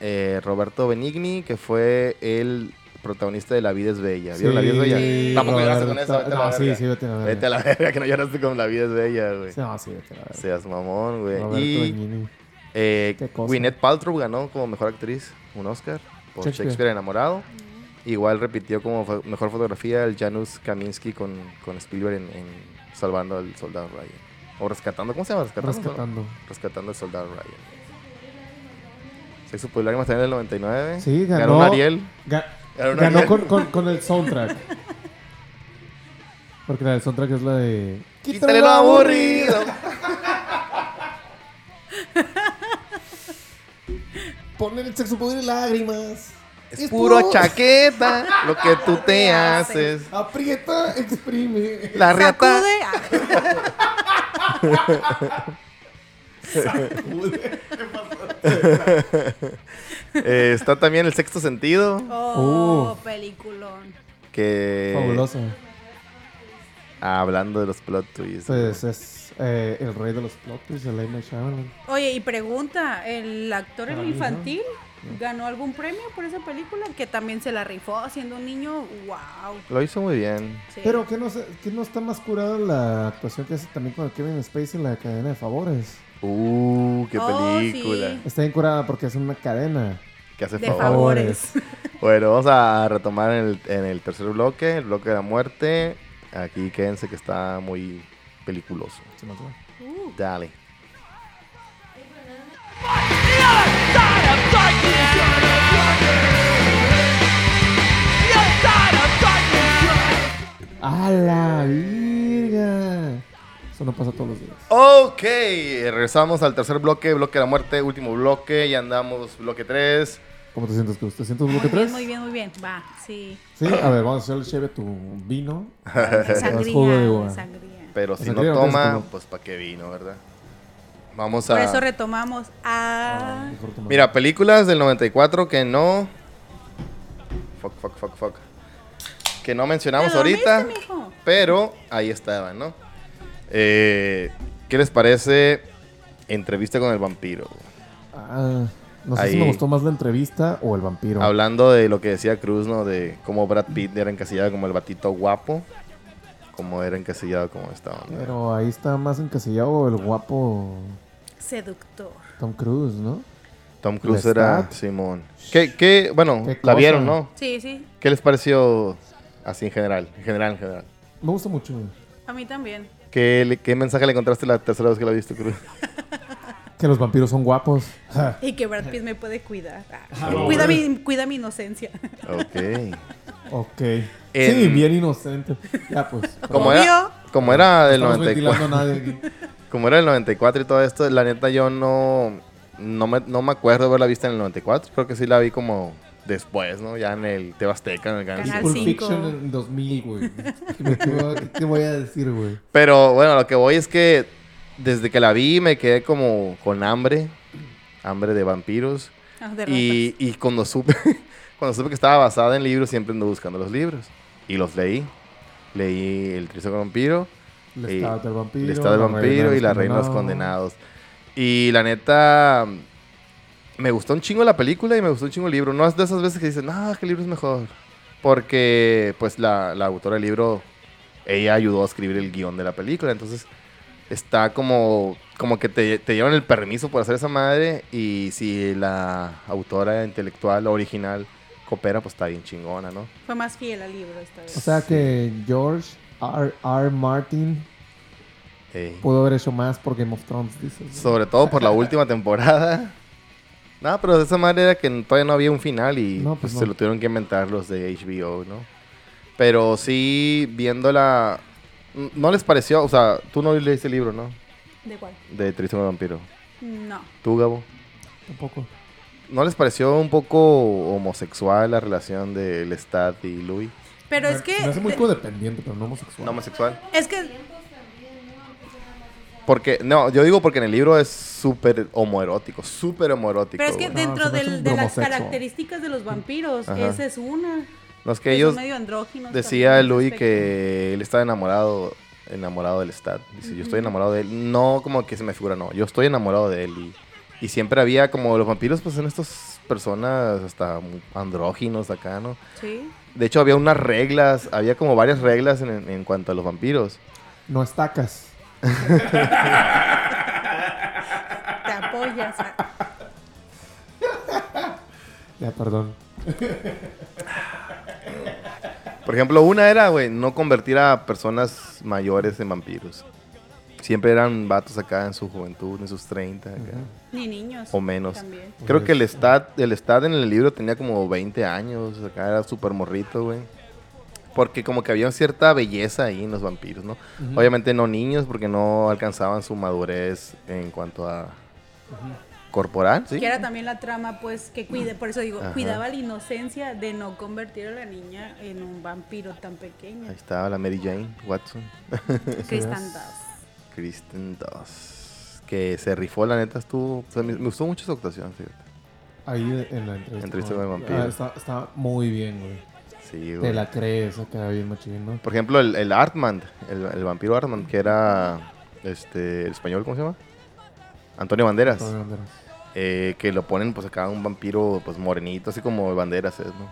eh, Roberto Benigni, que fue el protagonista de La vida es bella. ¿Vieron La vida es bella? Tampoco lloraste con eso. Vete a la No, sí, verga. sí, vete a la verga. Vete a la verga, que no lloraste con La vida es bella, güey. No, sí, vete a la verga. Seas mamón, güey. Y eh. Gwyneth Paltrow ganó como mejor actriz un Oscar por Shakespeare. Shakespeare, enamorado. Igual repitió como mejor fotografía el Janusz Kaminski con, con Spielberg en, en Salvando al Soldado Ryan. O rescatando, ¿cómo se llama? Rescatando. Rescatando. Rescatando al Soldado Ryan. Sexo Polar también en el 99. Sí, ganó. un Ariel. Ga- Ganó con, con, con el soundtrack. Porque la del soundtrack es la de. Quítale lo aburrido. Ponle el sexo, poder y lágrimas. Es puro chaqueta lo que tú te haces. Aprieta, exprime. La riata. Sacude. Ah, Eh, está también el sexto sentido. Oh, Uh. peliculón. Que. Fabuloso. Ah, hablando de los plot twists. Pues es eh, el rey de los plot twists, el M. Shyamalan. Oye, y pregunta, ¿el actor en infantil ganó algún premio por esa película? Que también se la rifó siendo un niño. ¡Wow! Lo hizo muy bien. Sí. Pero que no, sé- que no está más curada la actuación que hace también con el Kevin Spacey en la cadena de favores. Uh, qué Oh, película. sí. Está bien curada porque es una cadena. Que hace de favor. favores. Bueno, vamos a retomar en el, en el tercer bloque, el bloque de la muerte. Aquí quédense que está muy peliculoso. Se me fue. Uh, Dale. ¡A la virga! Eso no pasa todos los días. Ok, regresamos al tercer bloque, bloque de la muerte, último bloque, ya andamos bloque 3. ¿Cómo te sientes, Cruz? ¿Te sientes bloque bien, 3? muy bien, muy bien. Va, sí. Sí, a ver, vamos a hacerle chévere tu vino. Sangría, jugo de uva. sangría. Pero si ¿Esa no toma, como- pues para qué vino, ¿verdad? Vamos Por a... eso retomamos a... Ah, mejor tomar. Mira, películas del 94 que no... Fuck, fuck, fuck, fuck. Que no mencionamos ¿Te dormiste, ahorita. mijo? Pero ahí estaban, ¿no? Eh, ¿Qué les parece entrevista con el vampiro? Ah, no sé si me gustó más la entrevista o el vampiro. Hablando de lo que decía Cruz, ¿no? De cómo Brad Pitt era encasillado como el batito guapo. Como era encasillado como estaba. Pero ahí está más encasillado el guapo Seductor. Tom Cruise, ¿no? Tom Cruise ¿La era? Simón. ¿Qué, qué, bueno, ¿Qué la cosa? vieron, ¿no? Sí, sí. ¿Qué les pareció así en general? En general, en general. Me gusta mucho. A mí también. ¿Qué, le- qué mensaje le encontraste la tercera vez que la viste, Cruz? Que los vampiros son guapos. Ja. Y que Brad Pitt me puede cuidar. Ah, no, cuida, mi, cuida mi inocencia. Ok. ok. En- Sí, bien inocente. Ya, pues. Como Obvio. era, como era del Estamos 94. ventilando a nadie aquí. Como era el 94 y todo esto, la neta yo no, no, me, no me acuerdo de haberla visto en el 94. Creo que sí la vi como después, ¿no? Ya en el Tebasteca, en el Canal Canal Pulp 5. cinco. Fiction en 2000, güey. ¿Qué, qué voy a decir, güey? Pero bueno, lo que voy es que desde que la vi me quedé como con hambre. Hambre de vampiros. Ah, de Y, y cuando supe cuando supe que estaba basada en libros, siempre ando buscando los libros. Y los leí. Leí El Triste Vampiro. El estado del vampiro. El estado del la vampiro y la reina de los condenados. Y la neta, me gustó un chingo la película y me gustó un chingo el libro. No es de esas veces que dicen, ah, que el libro es mejor. Porque, pues, la, la autora del libro, ella ayudó a escribir el guion de la película. Entonces, está como, como que te, te dieron el permiso por hacer esa madre. Y si la autora intelectual original coopera, pues está bien chingona, ¿no? Fue más fiel al libro esta vez. O sea que George R. R. Martin Ey. pudo haber hecho más por Game of Thrones, dices. Sobre todo por la última temporada. No, pero de esa manera que todavía no había un final y No, pues, pues se no. lo tuvieron que inventar los de HBO, ¿no? Pero sí, viéndola... ¿No les pareció? O sea, tú no leíste el libro, ¿no? ¿De cuál? De Tristan el Vampiro. No. ¿Tú, Gabo? Tampoco. ¿No les pareció un poco homosexual la relación de Lestat y Louis? Pero Me- es que. Me hace muy de- codependiente, pero no homosexual. ¿No homosexual? es que. Porque, no, yo digo porque en el libro es súper homoerótico, súper homoerótico. Pero es que güey. Dentro del- de las características de los vampiros, Ajá. esa es una. No, es que que ellos... son medio andróginos. Decía Louis que él estaba enamorado enamorado del Stat. Dice, yo estoy enamorado de él. No como que se me figura, no. Yo estoy enamorado de él. Y, y siempre había como los vampiros, pues son estas personas hasta andróginos acá, ¿no? Sí. De hecho, había unas reglas, había como varias reglas en, en cuanto a los vampiros. No estacas. Te apoyas. ah. Ya, perdón. Por ejemplo, una era, güey, no convertir a personas mayores en vampiros. Siempre eran vatos acá en su juventud, en sus 30 acá. Ni niños. O menos. También. Creo que el stat, el stat en el libro tenía como 20 años, acá era súper morrito, güey. Porque como que había cierta belleza ahí en los vampiros, ¿no? Obviamente no niños, porque no alcanzaban su madurez en cuanto a corporal, ¿sí? Que era también la trama, pues, que cuide, por eso digo, Ajá. cuidaba la inocencia de no convertir a la niña en un vampiro tan pequeño. Ahí estaba la Mary Jane Watson, Kristen. Dunst. Kristen Dunst, que se rifó, la neta, estuvo... o sea, me, me gustó mucho su actuación, fíjate. Ahí en la entrevista. Entrevista con- con el vampiro. Ah, está, está muy bien, güey. Sí, Te güey. la crees, acá bien machín, ¿no? Por ejemplo, el, el Artman, el, el vampiro Artman, que era este, el español, ¿cómo se llama? Antonio Banderas. Antonio Banderas. eh, que lo ponen pues acá un vampiro pues morenito, así como Banderas es, ¿no?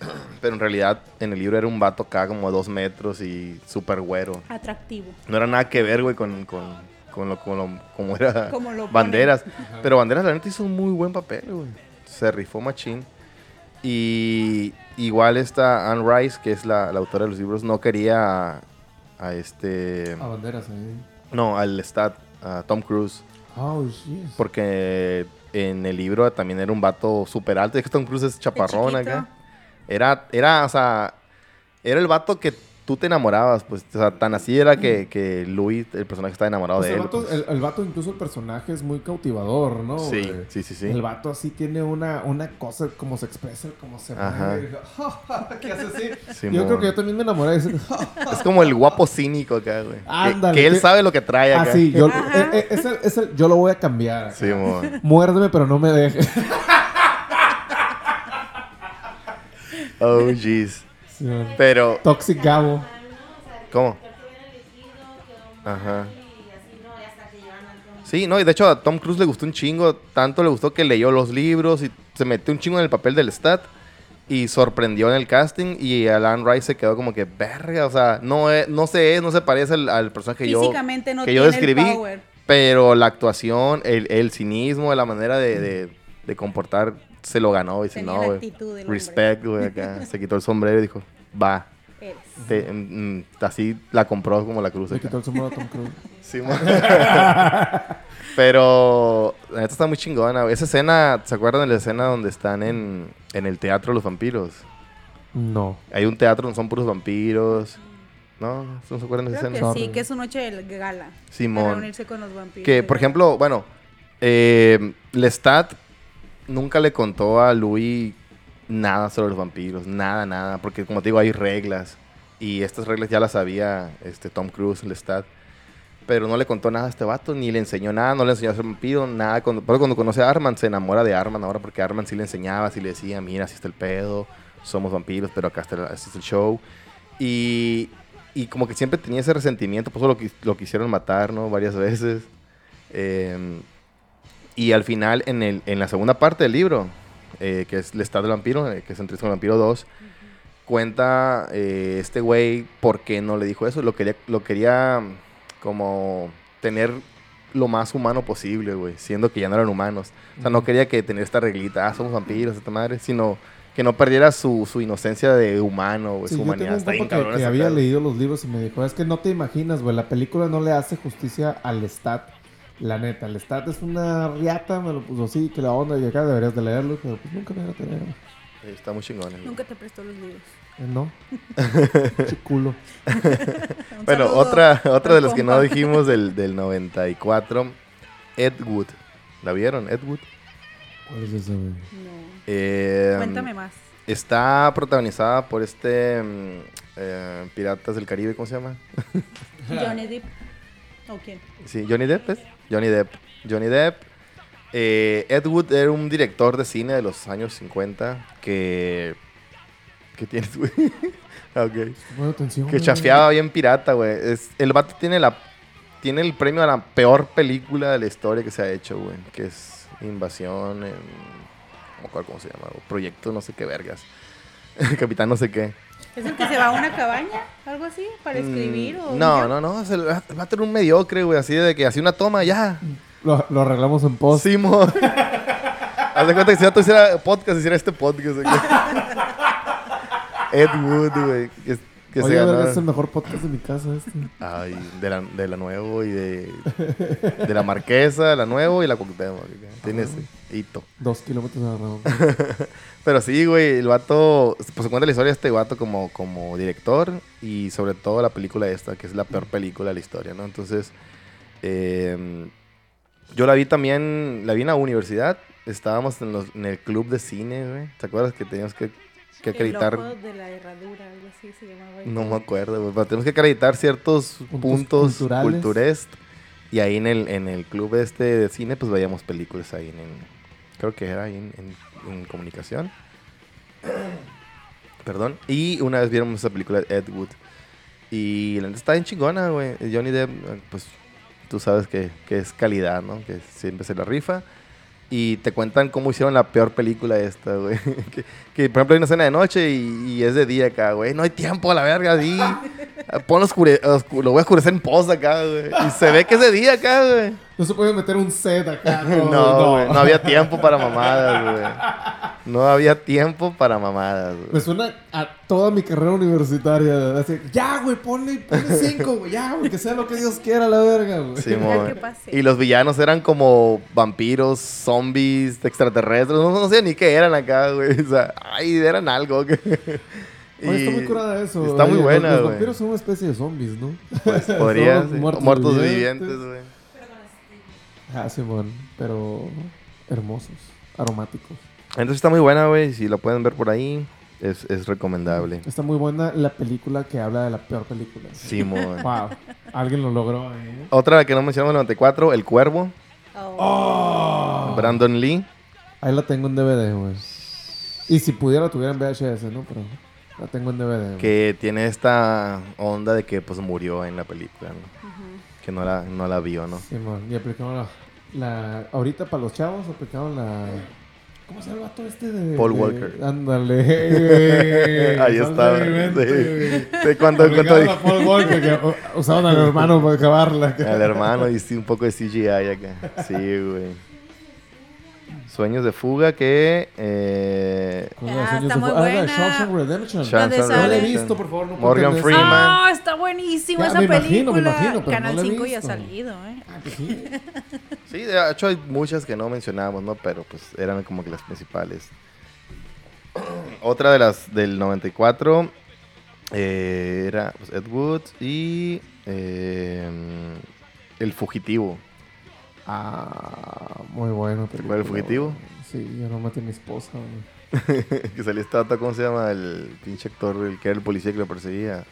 Pero en realidad en el libro era un vato acá como dos metros y súper güero. Atractivo. No era nada que ver, güey, con, con, con lo, con lo- como era Como lo ponen. Banderas. Pero Banderas la neta hizo un muy buen papel, güey. Se rifó machín. Y igual esta Anne Rice, que es la, la autora de los libros, no quería a, a este... A Banderas ahí. No, al Stat, a Tom Cruise. Oh. Porque en el libro también era un vato súper alto. Es que Tom Cruise es chaparrón acá. Era, era, o sea, era el vato que tú te enamorabas, pues. O sea, tan así era que, que Louis, el personaje, estaba enamorado Pues de el, él. vato, pues. el, el vato, incluso el personaje es muy cautivador, ¿no? Sí, güey? sí, sí, sí. El vato así tiene una, una cosa, como se expresa, como se Ajá. mueve. ¿Qué hace así? Simón. yo creo que yo también me enamoré de ese. Es como el guapo cínico acá, güey. Ándale, que, él que- sabe lo que trae acá. Ah, sí, yo, eh, eh, es el- es el- yo lo voy a cambiar. acá. Simón. Muérdeme, pero no me dejes. Oh, jeez. Pero, Toxic Gabo. ¿Cómo? Ajá. Sí, no, y de hecho a Tom Cruise le gustó un chingo, tanto le gustó que leyó los libros y se metió un chingo en el papel del stat y sorprendió en el casting y Alan Rice se quedó como que verga, o sea, no es, no sé, no se parece al, al personaje que yo Físicamente no que yo describí, power. pero la actuación, el, el cinismo, la manera de, de, de comportar se lo ganó y dice, Tenía no, la güey, actitud del hombre". respect, güey, acá, se quitó el sombrero y dijo, va, mm, mm, así la compró como la cruz. Le quitó el sombrero a Tom Cruise. Sí, Pero la neta está muy chingona. Esa escena, ¿se acuerdan de la escena donde están en, en el teatro los vampiros? No. Hay un teatro donde son puros vampiros. ¿No? ¿No se acuerdan de esa que escena? Sorry. sí, que es su noche de gala. Simón. Para reunirse con los vampiros. Que, por ejemplo, bueno, eh, Lestat nunca le contó a Louis nada sobre los vampiros. Nada, nada. Porque, como te digo, hay reglas. Y estas reglas ya las sabía este, Tom Cruise, Lestat. Pero no le contó nada a este vato, ni le enseñó nada, no le enseñó a ser vampiro, nada. Cuando, pero cuando conoce a Arman, se enamora de Arman ahora, porque Arman sí le enseñaba, sí le decía, mira, así está el pedo, somos vampiros, pero acá está el, el show. Y, y como que siempre tenía ese resentimiento, por eso lo, lo quisieron matar, ¿no? Varias veces. Eh, y al final, en, el, en la segunda parte del libro, eh, que es El Estado del Vampiro, eh, que es Entrevista con el Vampiro 2, cuenta eh, este güey por qué no le dijo eso. Lo quería, lo quería como tener lo más humano posible, güey, siendo que ya no eran humanos. O sea, no quería que tener esta reglita, ah, somos vampiros, esta madre, sino que no perdiera su, su inocencia de humano, güey, Sí, su humanidad. Está bien compa cabrón que, que ese había leído los libros y me dijo, es que no te imaginas, güey, la película no le hace justicia al stat. La neta, el stat es una riata, me lo puso así, que la onda y acá deberías de leerlo, pero pues nunca me iba a tener. Sí, Está muy chingón. güey. Nunca te prestó los libros. Eh, No. Chiculo. Bueno, saludo otra, otra de los que no dijimos del, del 94, Ed Wood. ¿La vieron? Ed Wood. ¿Cuál es ese, güey? No. Eh, Cuéntame más. Está protagonizada por este mm, eh, Piratas del Caribe, ¿cómo se llama? Johnny Depp. ¿O quién? Sí, Johnny Depp, ¿es? Johnny Depp. Johnny Depp. Eh, Ed Wood era un director de cine de los años 50 que... ¿Qué tienes, güey? Ah, ok. Atención. Que chafeaba bien pirata, güey. El vato tiene la tiene el premio a la peor película de la historia que se ha hecho, güey. Que es Invasión en... Cómo se llama. Proyecto no sé qué vergas. Capitán no sé qué. ¿Es el que se va a una cabaña? ¿Algo así? ¿Para escribir? o Mm, No, no, no. el vato era un mediocre, güey. Así de que hacía una toma, ya. Lo, lo arreglamos en post. Simo. Haz de cuenta que si ya tú hiciera podcast, hiciera este podcast. Ed Wood, güey. Que, que se ganó. es el mejor podcast de mi casa este. Ay, de la, de la Nuevo y de, de la Marquesa, la Nuevo y la Cuauhtémoc. Tiene ese hito. Dos kilómetros a la. Pero sí, güey, el vato, pues se cuenta la historia de este vato como, como director y sobre todo la película esta, que es la peor película de la historia, ¿no? Entonces, eh, yo la vi también, la vi en la universidad, estábamos en, los- en el club de cine, güey. ¿Te acuerdas que teníamos que, que acreditar? El ojo de la herradura, algo así se llamaba. No me acuerdo, güey. Pero tenemos que acreditar ciertos puntos, Puntos culturales. culturest. Y ahí en el, en el club este de cine, pues veíamos películas ahí en... en- creo que era ahí en, en- en comunicación. Perdón. Y una vez vieron esa película de Ed Wood. Y la neta está bien chingona, güey. Johnny Depp, eh, pues tú sabes que, que es calidad, ¿no? Que siempre se la rifa. Y te cuentan cómo hicieron la peor película esta, güey. que, que, por ejemplo, hay una escena de noche y, y es de día acá, güey. No hay tiempo a la verga, di. Pon oscure, oscu- lo voy a oscurecer en pos acá, güey. Y se ve que es de día acá, güey. No se puede meter un set acá. No, güey. No había tiempo para mamadas, güey. No había tiempo para mamadas, güey. Me suena a toda mi carrera universitaria. Así, ya, güey, ponle, ponle cinco, güey. Ya, güey, que sea lo que Dios quiera, la verga, güey. Simón. que pase. Y los villanos eran como vampiros, zombies, extraterrestres. No, no sé ni qué eran acá, güey. O sea, ay, eran algo. Oye, está muy curada eso. Está muy Oye, buena, Los, los güey. vampiros son una especie de zombies, ¿no? Pues podría. Sí. muertos Muertos, vivientes. vivientes, güey. Ah, Simón, pero hermosos, aromáticos. Entonces está muy buena, güey. Si la pueden ver por ahí, es, es recomendable. Está muy buena la película que habla de la peor película. Simón. Wow, alguien lo logró, ¿eh? Otra que no mencionamos en el 94, El Cuervo, Oh. Brandon Lee. Ahí la tengo en DVD, güey. Y si pudiera, tuviera en VHS, ¿no? Pero La tengo en DVD. güey. Que tiene esta onda de que pues murió en la película, ¿no? Que no la, no la vio, ¿no? Sí, man, y aplicaron la, la... Ahorita para los chavos aplicaron la... ¿Cómo se llama vato este de...? Paul de- Walker. Ándale. Ahí está. de. Sí, cuando, a Paul Walker, que usaban al hermano para acabarla. Al hermano y sí, un poco de CGI acá. Sí, güey. Sueños de fuga que... Eh, Ah, sueños está de muy Ah. Shawshank Redemption. Shawshank de No la he Redemption. visto, por favor. No puedo Morgan. Freeman. Ah, está buenísima esa me película. imagino, me imagino, pero Canal no la he 5 ya ha salido, ¿eh? Ah, pues sí. sí, de hecho hay muchas que no mencionamos, ¿no? Pero pues eran como que las principales. Otra de las del 94 eh, era pues, Ed Wood y eh, El Fugitivo. Ah, muy bueno. ¿Te acuerdas del fugitivo? Sí, yo no maté a mi esposa, que salía vato, ¿cómo se llama? El pinche actor, el que era el policía que lo perseguía.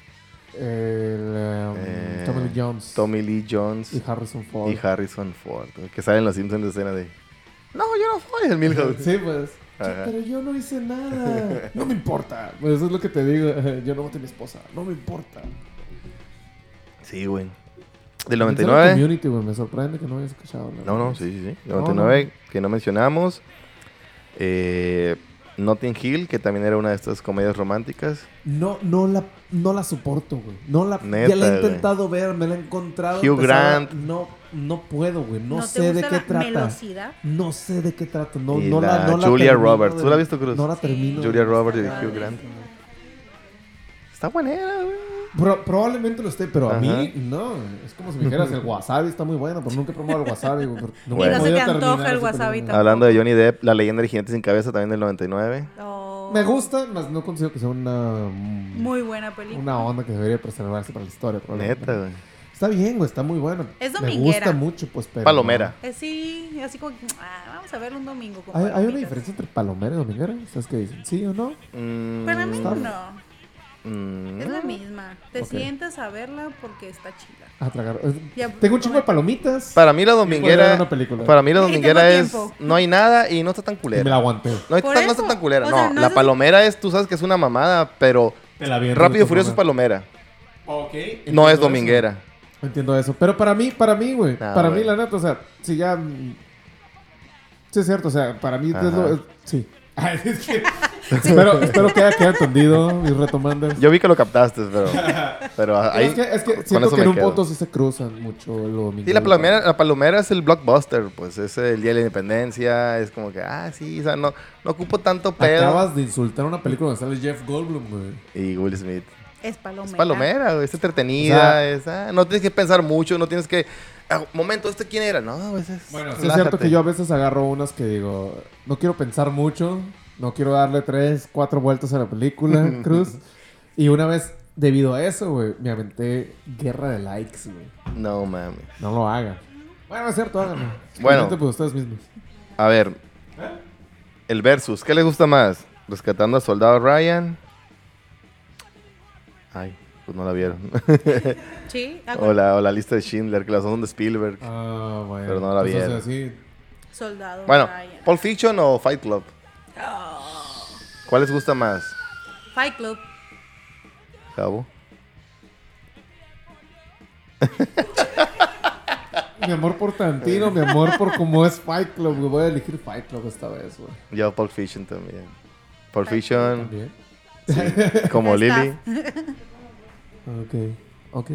El um, Eh, Tommy Lee Jones. Tommy Lee Jones Y Harrison Ford. y Harrison Ford. Que salen en los Simpsons de escena de... No, yo no soy el Milhouse. Sí, pues. Ajá. Pero yo no hice nada. No me importa. Pues eso es lo que te digo. Yo no maté a mi esposa. No me importa. Sí, güey. Del Mencioné 99... Community, güey. Me sorprende que no hayas escuchado. hablar No, no, sí, sí, sí. No, 99, que no mencionamos. Eh, Notting Hill, que también era una de estas comedias románticas. No, no la, no la soporto, güey. No la, Neta, ya la he intentado ver, me la he encontrado. Hugh empezaba- Grant. No, no puedo, güey. No, sé de qué la trata. melosidad? No sé de qué trata. No, Y no la, la no la Julia termino Roberts. ¿Tú la has visto, Cruz? No la Sí. termino. Julia Roberts y Hugh. Grant. Está buena, güey. Pro- probablemente lo esté, pero a Ajá. mí no. Es como si me dijeras el wasabi está muy bueno, pero nunca he probado el wasabi. nunca Bueno. no se te antoja el wasabi. Hablando de Johnny Depp, La leyenda del jinete sin cabeza también del 99. Oh, Me gusta, mas no considero que sea una. Muy buena película. Una onda que debería preservarse para la historia. probablemente. Neta, güey. Está bien, güey, está muy buena. Es Me dominguera. gusta mucho, pues, pero. Palomera. Eh, sí, así como, ah, vamos a verlo un domingo. con ¿Hay, hay una diferencia entre palomera y dominguera? ¿Sabes qué dicen? ¿Sí o no? Mm, Para mí Está- no, mm, es la misma. Te Ok. sientas a verla porque está chida. A tragar. Es- Ya, Tengo un chingo de palomitas. Para mí la dominguera. una película. Para mí la dominguera es. tiempo. No hay nada y no está tan Y me culera. la aguanté. No, tan- no está tan culera. O no, sea, no la es- palomera es, tú sabes que es una mamada, pero. Rápido y Furioso es palomera. Ok. No es eso. dominguera. Entiendo eso. Pero para mí, para mí, güey. Para mí, la neta, o sea, si ya. mm, Sí, es cierto, o sea, para mí es lo- Ajá. es- sí. Es que- espero, espero que haya quedado entendido, mis retomanders. Yo vi que lo captaste, pero. Pero ahí. es que, es que siento que en un quedo. punto sí se cruzan mucho lo dominguero. Sí, la palomera, la palomera es el blockbuster, pues es el día de la independencia, es como que, ah, sí, o sea, no, no ocupo tanto pedo. Acabas de insultar una película donde sale Jeff Goldblum, güey. Y Will Smith. Es palomera. Es palomera, güey, es entretenida, O sea- es, ah, no tienes que pensar mucho, no tienes que, ah, momento, ¿este quién era? No, pues es, Bueno, sí es cierto que yo a veces agarro unas que digo, no quiero pensar mucho, no quiero darle tres, cuatro vueltas a la película, Cruz. Y una vez, debido a eso, güey, me aventé guerra de likes, güey. No mames. No lo hagan. Bueno, es cierto, háganlo. Bueno. Experimenten por ustedes mismos. A ver, el versus, ¿qué le gusta más? ¿Rescatando al soldado Ryan? Ay, pues no la vieron. Sí, ah, o, la, o la lista de Schindler, que la son de Spielberg. Ah, bueno. Pero no la Entonces, vieron. sí, soldado. Bueno, Ryan. Pulp Fiction o Fight Club. ¿Cuál les gusta más? Fight Club. Cabo. Mi amor por Tantino, mi amor por cómo es Fight Club, güey. Voy a elegir Fight Club esta vez, güey. Yo Pulp Fiction también. Pulp Fiction, También. como Lily. Ok. Ok.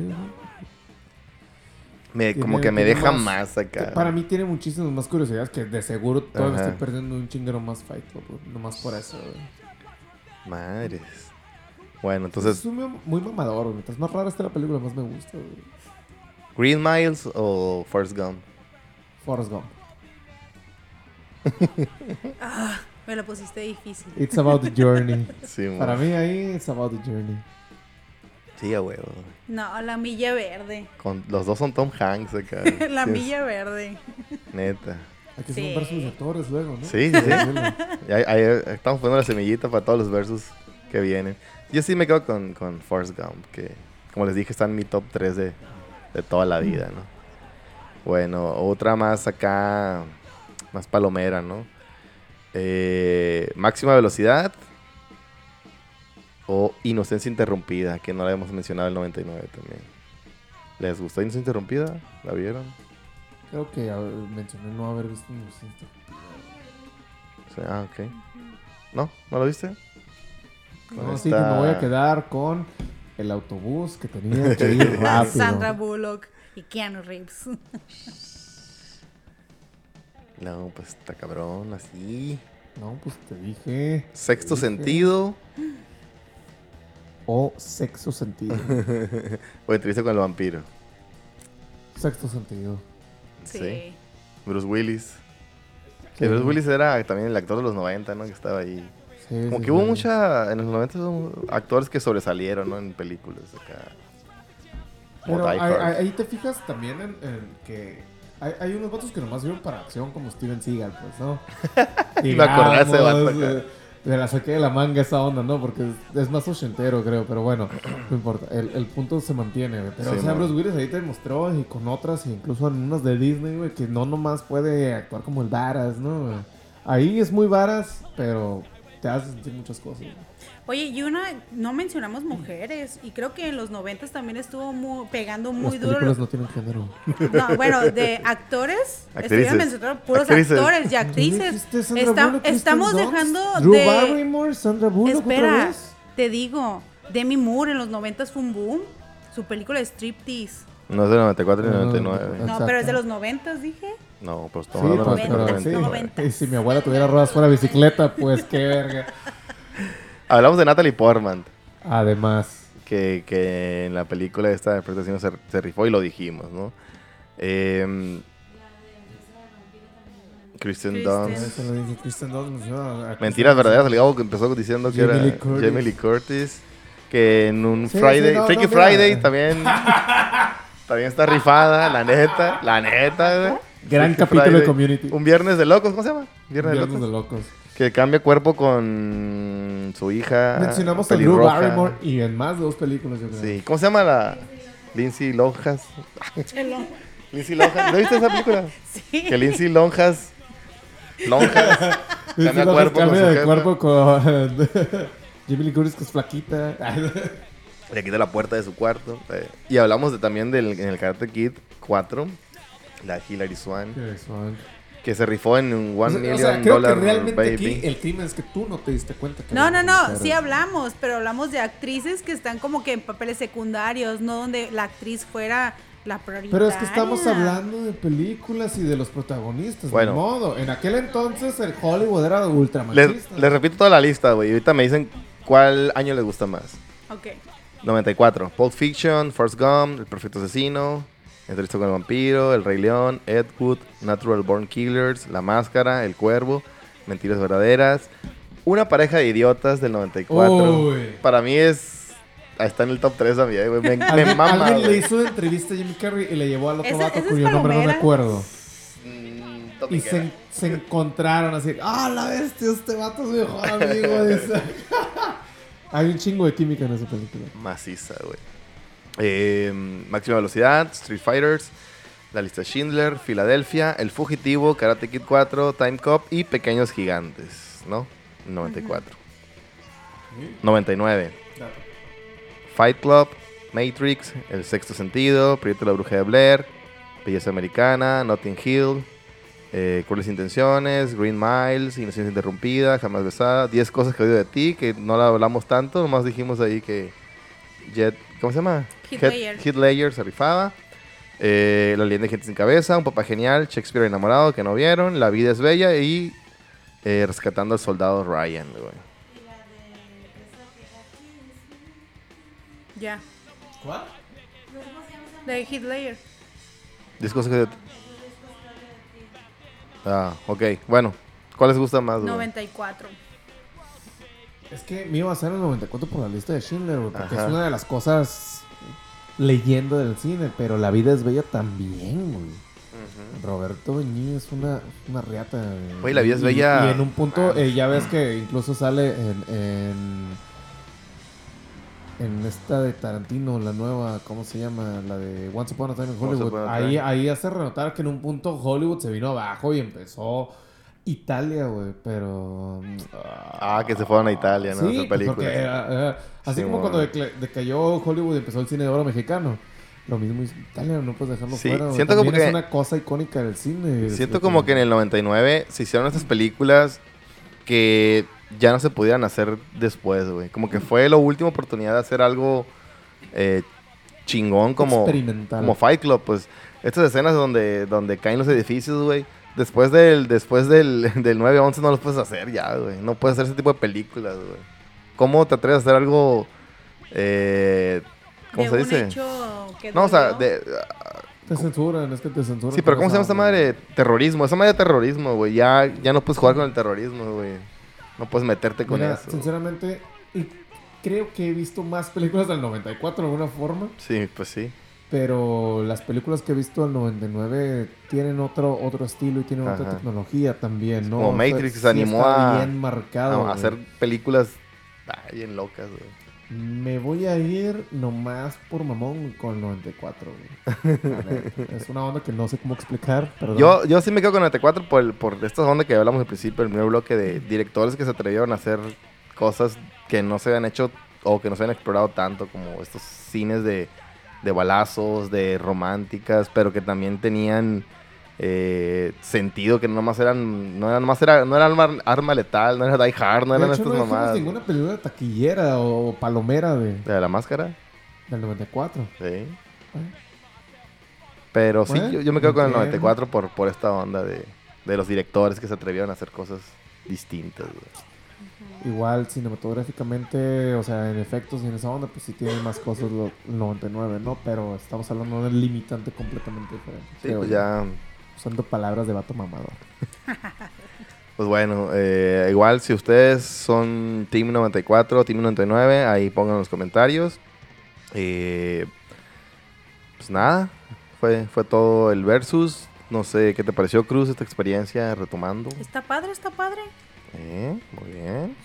Me, Tiene- como que me deja más- más acá. Para mí tiene muchísimas más curiosidades que de seguro todavía estoy perdiendo un chinguero más Fight Club. Nomás por eso, güey. Madres. Bueno, entonces, es un muy mamador. Mientras más rara esté la película, más me gusta, güey. Green Miles o Forrest Gump. Forrest Gump. Me lo pusiste difícil. It's about the journey. Sí. Para mí ahí, it's about the journey. Sí, a huevo. No, la milla verde. Con, los dos son Tom Hanks acá. la Sí, milla verde. Neta. Hay que Sí. versus de actores luego, ¿no? Sí, sí, sí. Y ahí- ahí estamos poniendo la semillita para todos los versos que vienen. Yo sí me quedo con, con Forrest Gump, que como les dije está en mi top 3 de, de toda la vida, ¿no? Bueno, otra más acá, más palomera, ¿no? Eh, máxima velocidad o Inocencia Interrumpida, que no la habíamos mencionado el 99 también. ¿Les gustó Inocencia Interrumpida? ¿La vieron? Creo que mencioné no haber visto Inocente. Sí, ah, ok. ¿No? ¿No lo viste? Con No, sí esta- que me voy a quedar con el autobús que tenía que ir rápido. Sandra Bullock y Keanu Reeves. No, pues está cabrón, así. No, pues te dije. Sexto te dije. sentido. O sexo sentido. O entrevista con el vampiro. Sexto sentido. Sí. Bruce Willis. Sí. Que Bruce Willis era también el actor de los 90, ¿no? Que estaba ahí. Sí, Como sí, que hubo mucha. En los 90 hubo actores que sobresalieron, ¿no? En películas acá. Pero ahí, ahí- te fijas también en, en que hay, hay unos votos que nomás sirven para acción, como Steven Seagal, pues, ¿no? Me acordé de ese vato Digamos, acá. Me la saqué de la manga esa onda, ¿no? Porque es, más ochentero, creo, pero bueno, no importa. El, el punto se mantiene, güey. Pero, Sí, o sea. Bruce Willis ahí te demostró, y con otras, e incluso en unas de Disney, güey, que no nomás puede actuar como el varas, ¿no? Ahí es muy varas, pero te hace sentir muchas cosas. güey. Oye, y una, no mencionamos mujeres, y creo que en los noventas también estuvo mu- pegando muy Las duro. películas no tienen género. No, bueno, de actores, Actrices. estuvieron mencionando puros Actrices. actores y ¿Tú actrices. Está- Bullock, estamos Dunst, dejando Drew de... Barrymore, Sandra Bullock Espera, te digo, Demi Moore en los noventas fue un boom. Su película de Striptease. No es de 94 ni No, 99. No, Exacto. pero es de los noventas, dije. No, pues Sí, hablando pues, de pero 94, sí. 90. 90. Y si mi abuela tuviera ruedas fuera de bicicleta, pues qué verga. Hablamos de Natalie Portman. Además, que, que en la película esta interpretación se, se rifó y lo dijimos, ¿no? Em, Kristen. Dunst. Mentiras verdaderas, el Gabo que empezó diciendo que Jamie era Curtis. Jamie Lee Curtis. Que en un Sí, Friday, sí, no, Freaky no, mira. Friday también, también está rifada, la neta, la neta, güey. Gran Freaky capítulo de. Community. Un viernes de locos, ¿cómo se llama? Viernes, de Viernes locos. de locos. Que cambia cuerpo con su hija. Mencionamos a Drew. Barrymore y en más de dos películas, yo creo. Sí, ¿cómo se llama la Lindsay Lonjas? Lindsay Lonjas, ¿no viste esa película? Sí. Que Lindsay Lonjas Lonjas cambia sí, cuerpo con cambia su de cuerpo con Jamie Lee Curtis, que es flaquita. le quita la puerta de su cuarto. eh, y hablamos de, también del en el Karate Kid 4, la Hilary Swan, que se rifó en un O One sea, Million o sea, creo que realmente Baby. aquí el crimen es que tú no te diste cuenta. que No, no, no, mujer. sí hablamos, pero hablamos de actrices que están como que en papeles secundarios, no donde la actriz fuera la prioridad. Pero es que estamos hablando de películas y de los protagonistas. Bueno. De modo. En aquel entonces el Hollywood era Les, ultramachista. les repito toda la lista, güey. y Ahorita me dicen cuál año les gusta más. Ok. 94. Pulp Fiction, Forrest Gump, El Perfecto Asesino, Entrevista con el Vampiro, El Rey León, Ed Wood, Natural Born Killers, La Máscara, El Cuervo, Mentiras Verdaderas, Una pareja de idiotas del 94. Uy. Para mí es... Está en el top 3 también, güey. Me, mama, alguien le hizo una entrevista a Jimmy Carrey y le llevó al otro vato cuyo nombre no me acuerdo. Mm, Y se, se encontraron así. ¡Ah, la bestia! Este vato es mi mejor amigo. dice. Hay un chingo de química en esa película. Maciza, güey. Eh, máxima velocidad, Street Fighters, La lista Schindler, Filadelfia, El Fugitivo, Karate Kid 4, Time Cop y Pequeños Gigantes, ¿no? 94. 99. Fight Club, Matrix, El Sexto Sentido, Proyecto La Bruja de Blair, Belleza Americana, Notting Hill, eh, Crueles Intenciones, Green Miles, Inocencia Interrumpida, Jamás Besada, 10 cosas que odio de ti, que no la hablamos tanto, nomás dijimos ahí que Jet, ¿cómo se llama? Heath Ledger se rifaba. Eh, la leyenda de gente sin cabeza, Un papá genial, Shakespeare enamorado que no vieron, La vida es bella y eh, Rescatando al soldado Ryan, güey. Ya. ¿Cuál? De. 10 cosas que... Ah, ok. Bueno, ¿cuál les gusta más? güey? 94. Es que me iba a hacer el 94 por la lista de Schindler, güey, porque Ajá. es una de las cosas leyenda del cine, pero la vida es bella también, güey. Roberto Benigni es una, una reata. güey. La vida es bella. Y, en un punto, eh, ya ves que incluso sale en, en. en esta de Tarantino, la nueva, ¿cómo se llama? La de Once Upon a Time in Hollywood. Ahí, ahí hace renotar que en un punto Hollywood se vino abajo y empezó Italia, güey, pero... Ah, que se fueron a Italia, ¿no? Sí, pues, porque, así Sí, como cuando decayó Hollywood y empezó el cine de oro mexicano. Lo mismo es Italia, no puedes dejarlo Sí, fuera. siento como es que- una cosa icónica del cine. Siento como que en el 99 se hicieron estas películas que ya no se pudieran hacer después, güey. Como que fue la última oportunidad de hacer algo eh, chingón como, Experimental. como Fight Club, pues. Estas escenas donde, donde caen los edificios, güey. Después del, después del, del 9-11 no los puedes hacer ya, güey. No puedes hacer ese tipo de películas, güey. ¿Cómo te atreves a hacer algo... Eh, ¿Cómo de se un dice? hecho que No, o sea, de, Te censuran, es que te censuran. Sí, pero ¿cómo se llama esta onda. madre? Terrorismo. Esa madre de terrorismo, güey. Ya, ya no puedes jugar con el terrorismo, güey. No puedes meterte con Mira, eso. sinceramente, creo que he visto más películas del 94 de alguna forma, Sí, pues sí. Pero las películas que he visto del 99 tienen otro otro estilo y tienen otra tecnología también, ¿no? Como O sea, Matrix se sí animó está a- bien marcado. A hacer películas ay, bien locas, güey. Me voy a ir nomás por mamón con el 94, güey. Ver, es una onda que no sé cómo explicar, perdón. Yo, yo sí me quedo con 94 por, el- por esta onda que hablamos al principio, el primer bloque de directores que se atrevieron a hacer cosas que no se habían hecho o que no se habían explorado tanto, como estos cines de, de balazos, de románticas, pero que también tenían eh, sentido, que no nomás eran, no eran nomás era, no era arma, arma letal, no era Die Hard, no eran hecho, estas no mamadas. ninguna película taquillera o palomera de, ¿De la máscara? del 94. Sí. Pero sí, Bueno, yo, yo me quedo con el entiendo. 94 por, por esta onda de, de los directores que se atrevieron a hacer cosas distintas, güey. Igual cinematográficamente, o sea, en efectos y en esa onda, pues sí tiene más cosas lo, el 99, ¿no? Pero estamos hablando de un limitante completamente diferente. Sí, pues ya. Usando palabras de vato mamador. Pues bueno, eh, igual si ustedes son Team 94 o Team 99, ahí pongan en los comentarios. Eh, pues nada, fue, fue todo el versus. No sé qué te pareció, Cruz, esta experiencia retomando. Está padre, está padre. Eh, muy bien.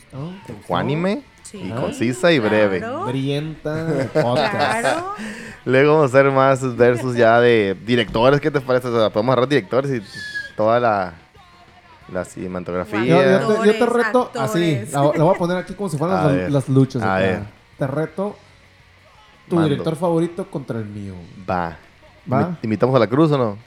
Ecuánime Sí. y concisa y breve. Claro. Brienta. Claro. Luego vamos a hacer más versus ya de directores. ¿Qué te parece? O sea, podemos agarrar directores y toda la, la cinematografía. Yo, yo te, yo te Actores, reto así, la, la voy a poner aquí como si fueran A las, ver, las luchas. a acá. ver. Te reto tu Mando. director favorito contra el mío. Va. Va. ¿Invitamos a la cruz o no?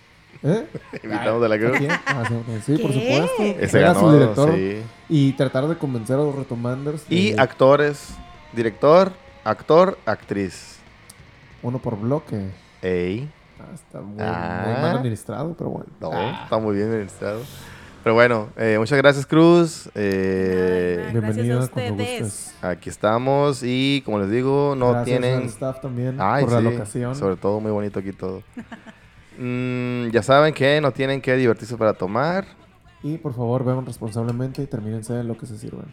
¿Eh? Invitamos a la ¿A cruz. quién? Ah, sí, sí, por ¿Qué? supuesto. Ese Era ganó, su director. sí. Y tratar de convencer a los retomanders. de- Y actores. Director, actor, actriz. Uno por bloque. Ey. Ah, está muy, Ah. muy mal administrado, pero bueno. No, Ah. está muy bien administrado. Pero bueno, eh, muchas gracias, Cruz. Eh, a cuando ustedes. aquí estamos y como les digo, no Gracias tienen... al staff también Ay, por la sí, locación. Sobre todo muy bonito aquí todo. Mm, ya saben que no tienen que divertirse para tomar. Y por favor, beban responsablemente y termínense de lo que se sirvan.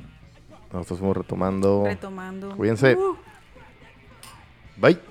Nosotros fuimos retomando. Retomando. Cuídense. Uh. Bye.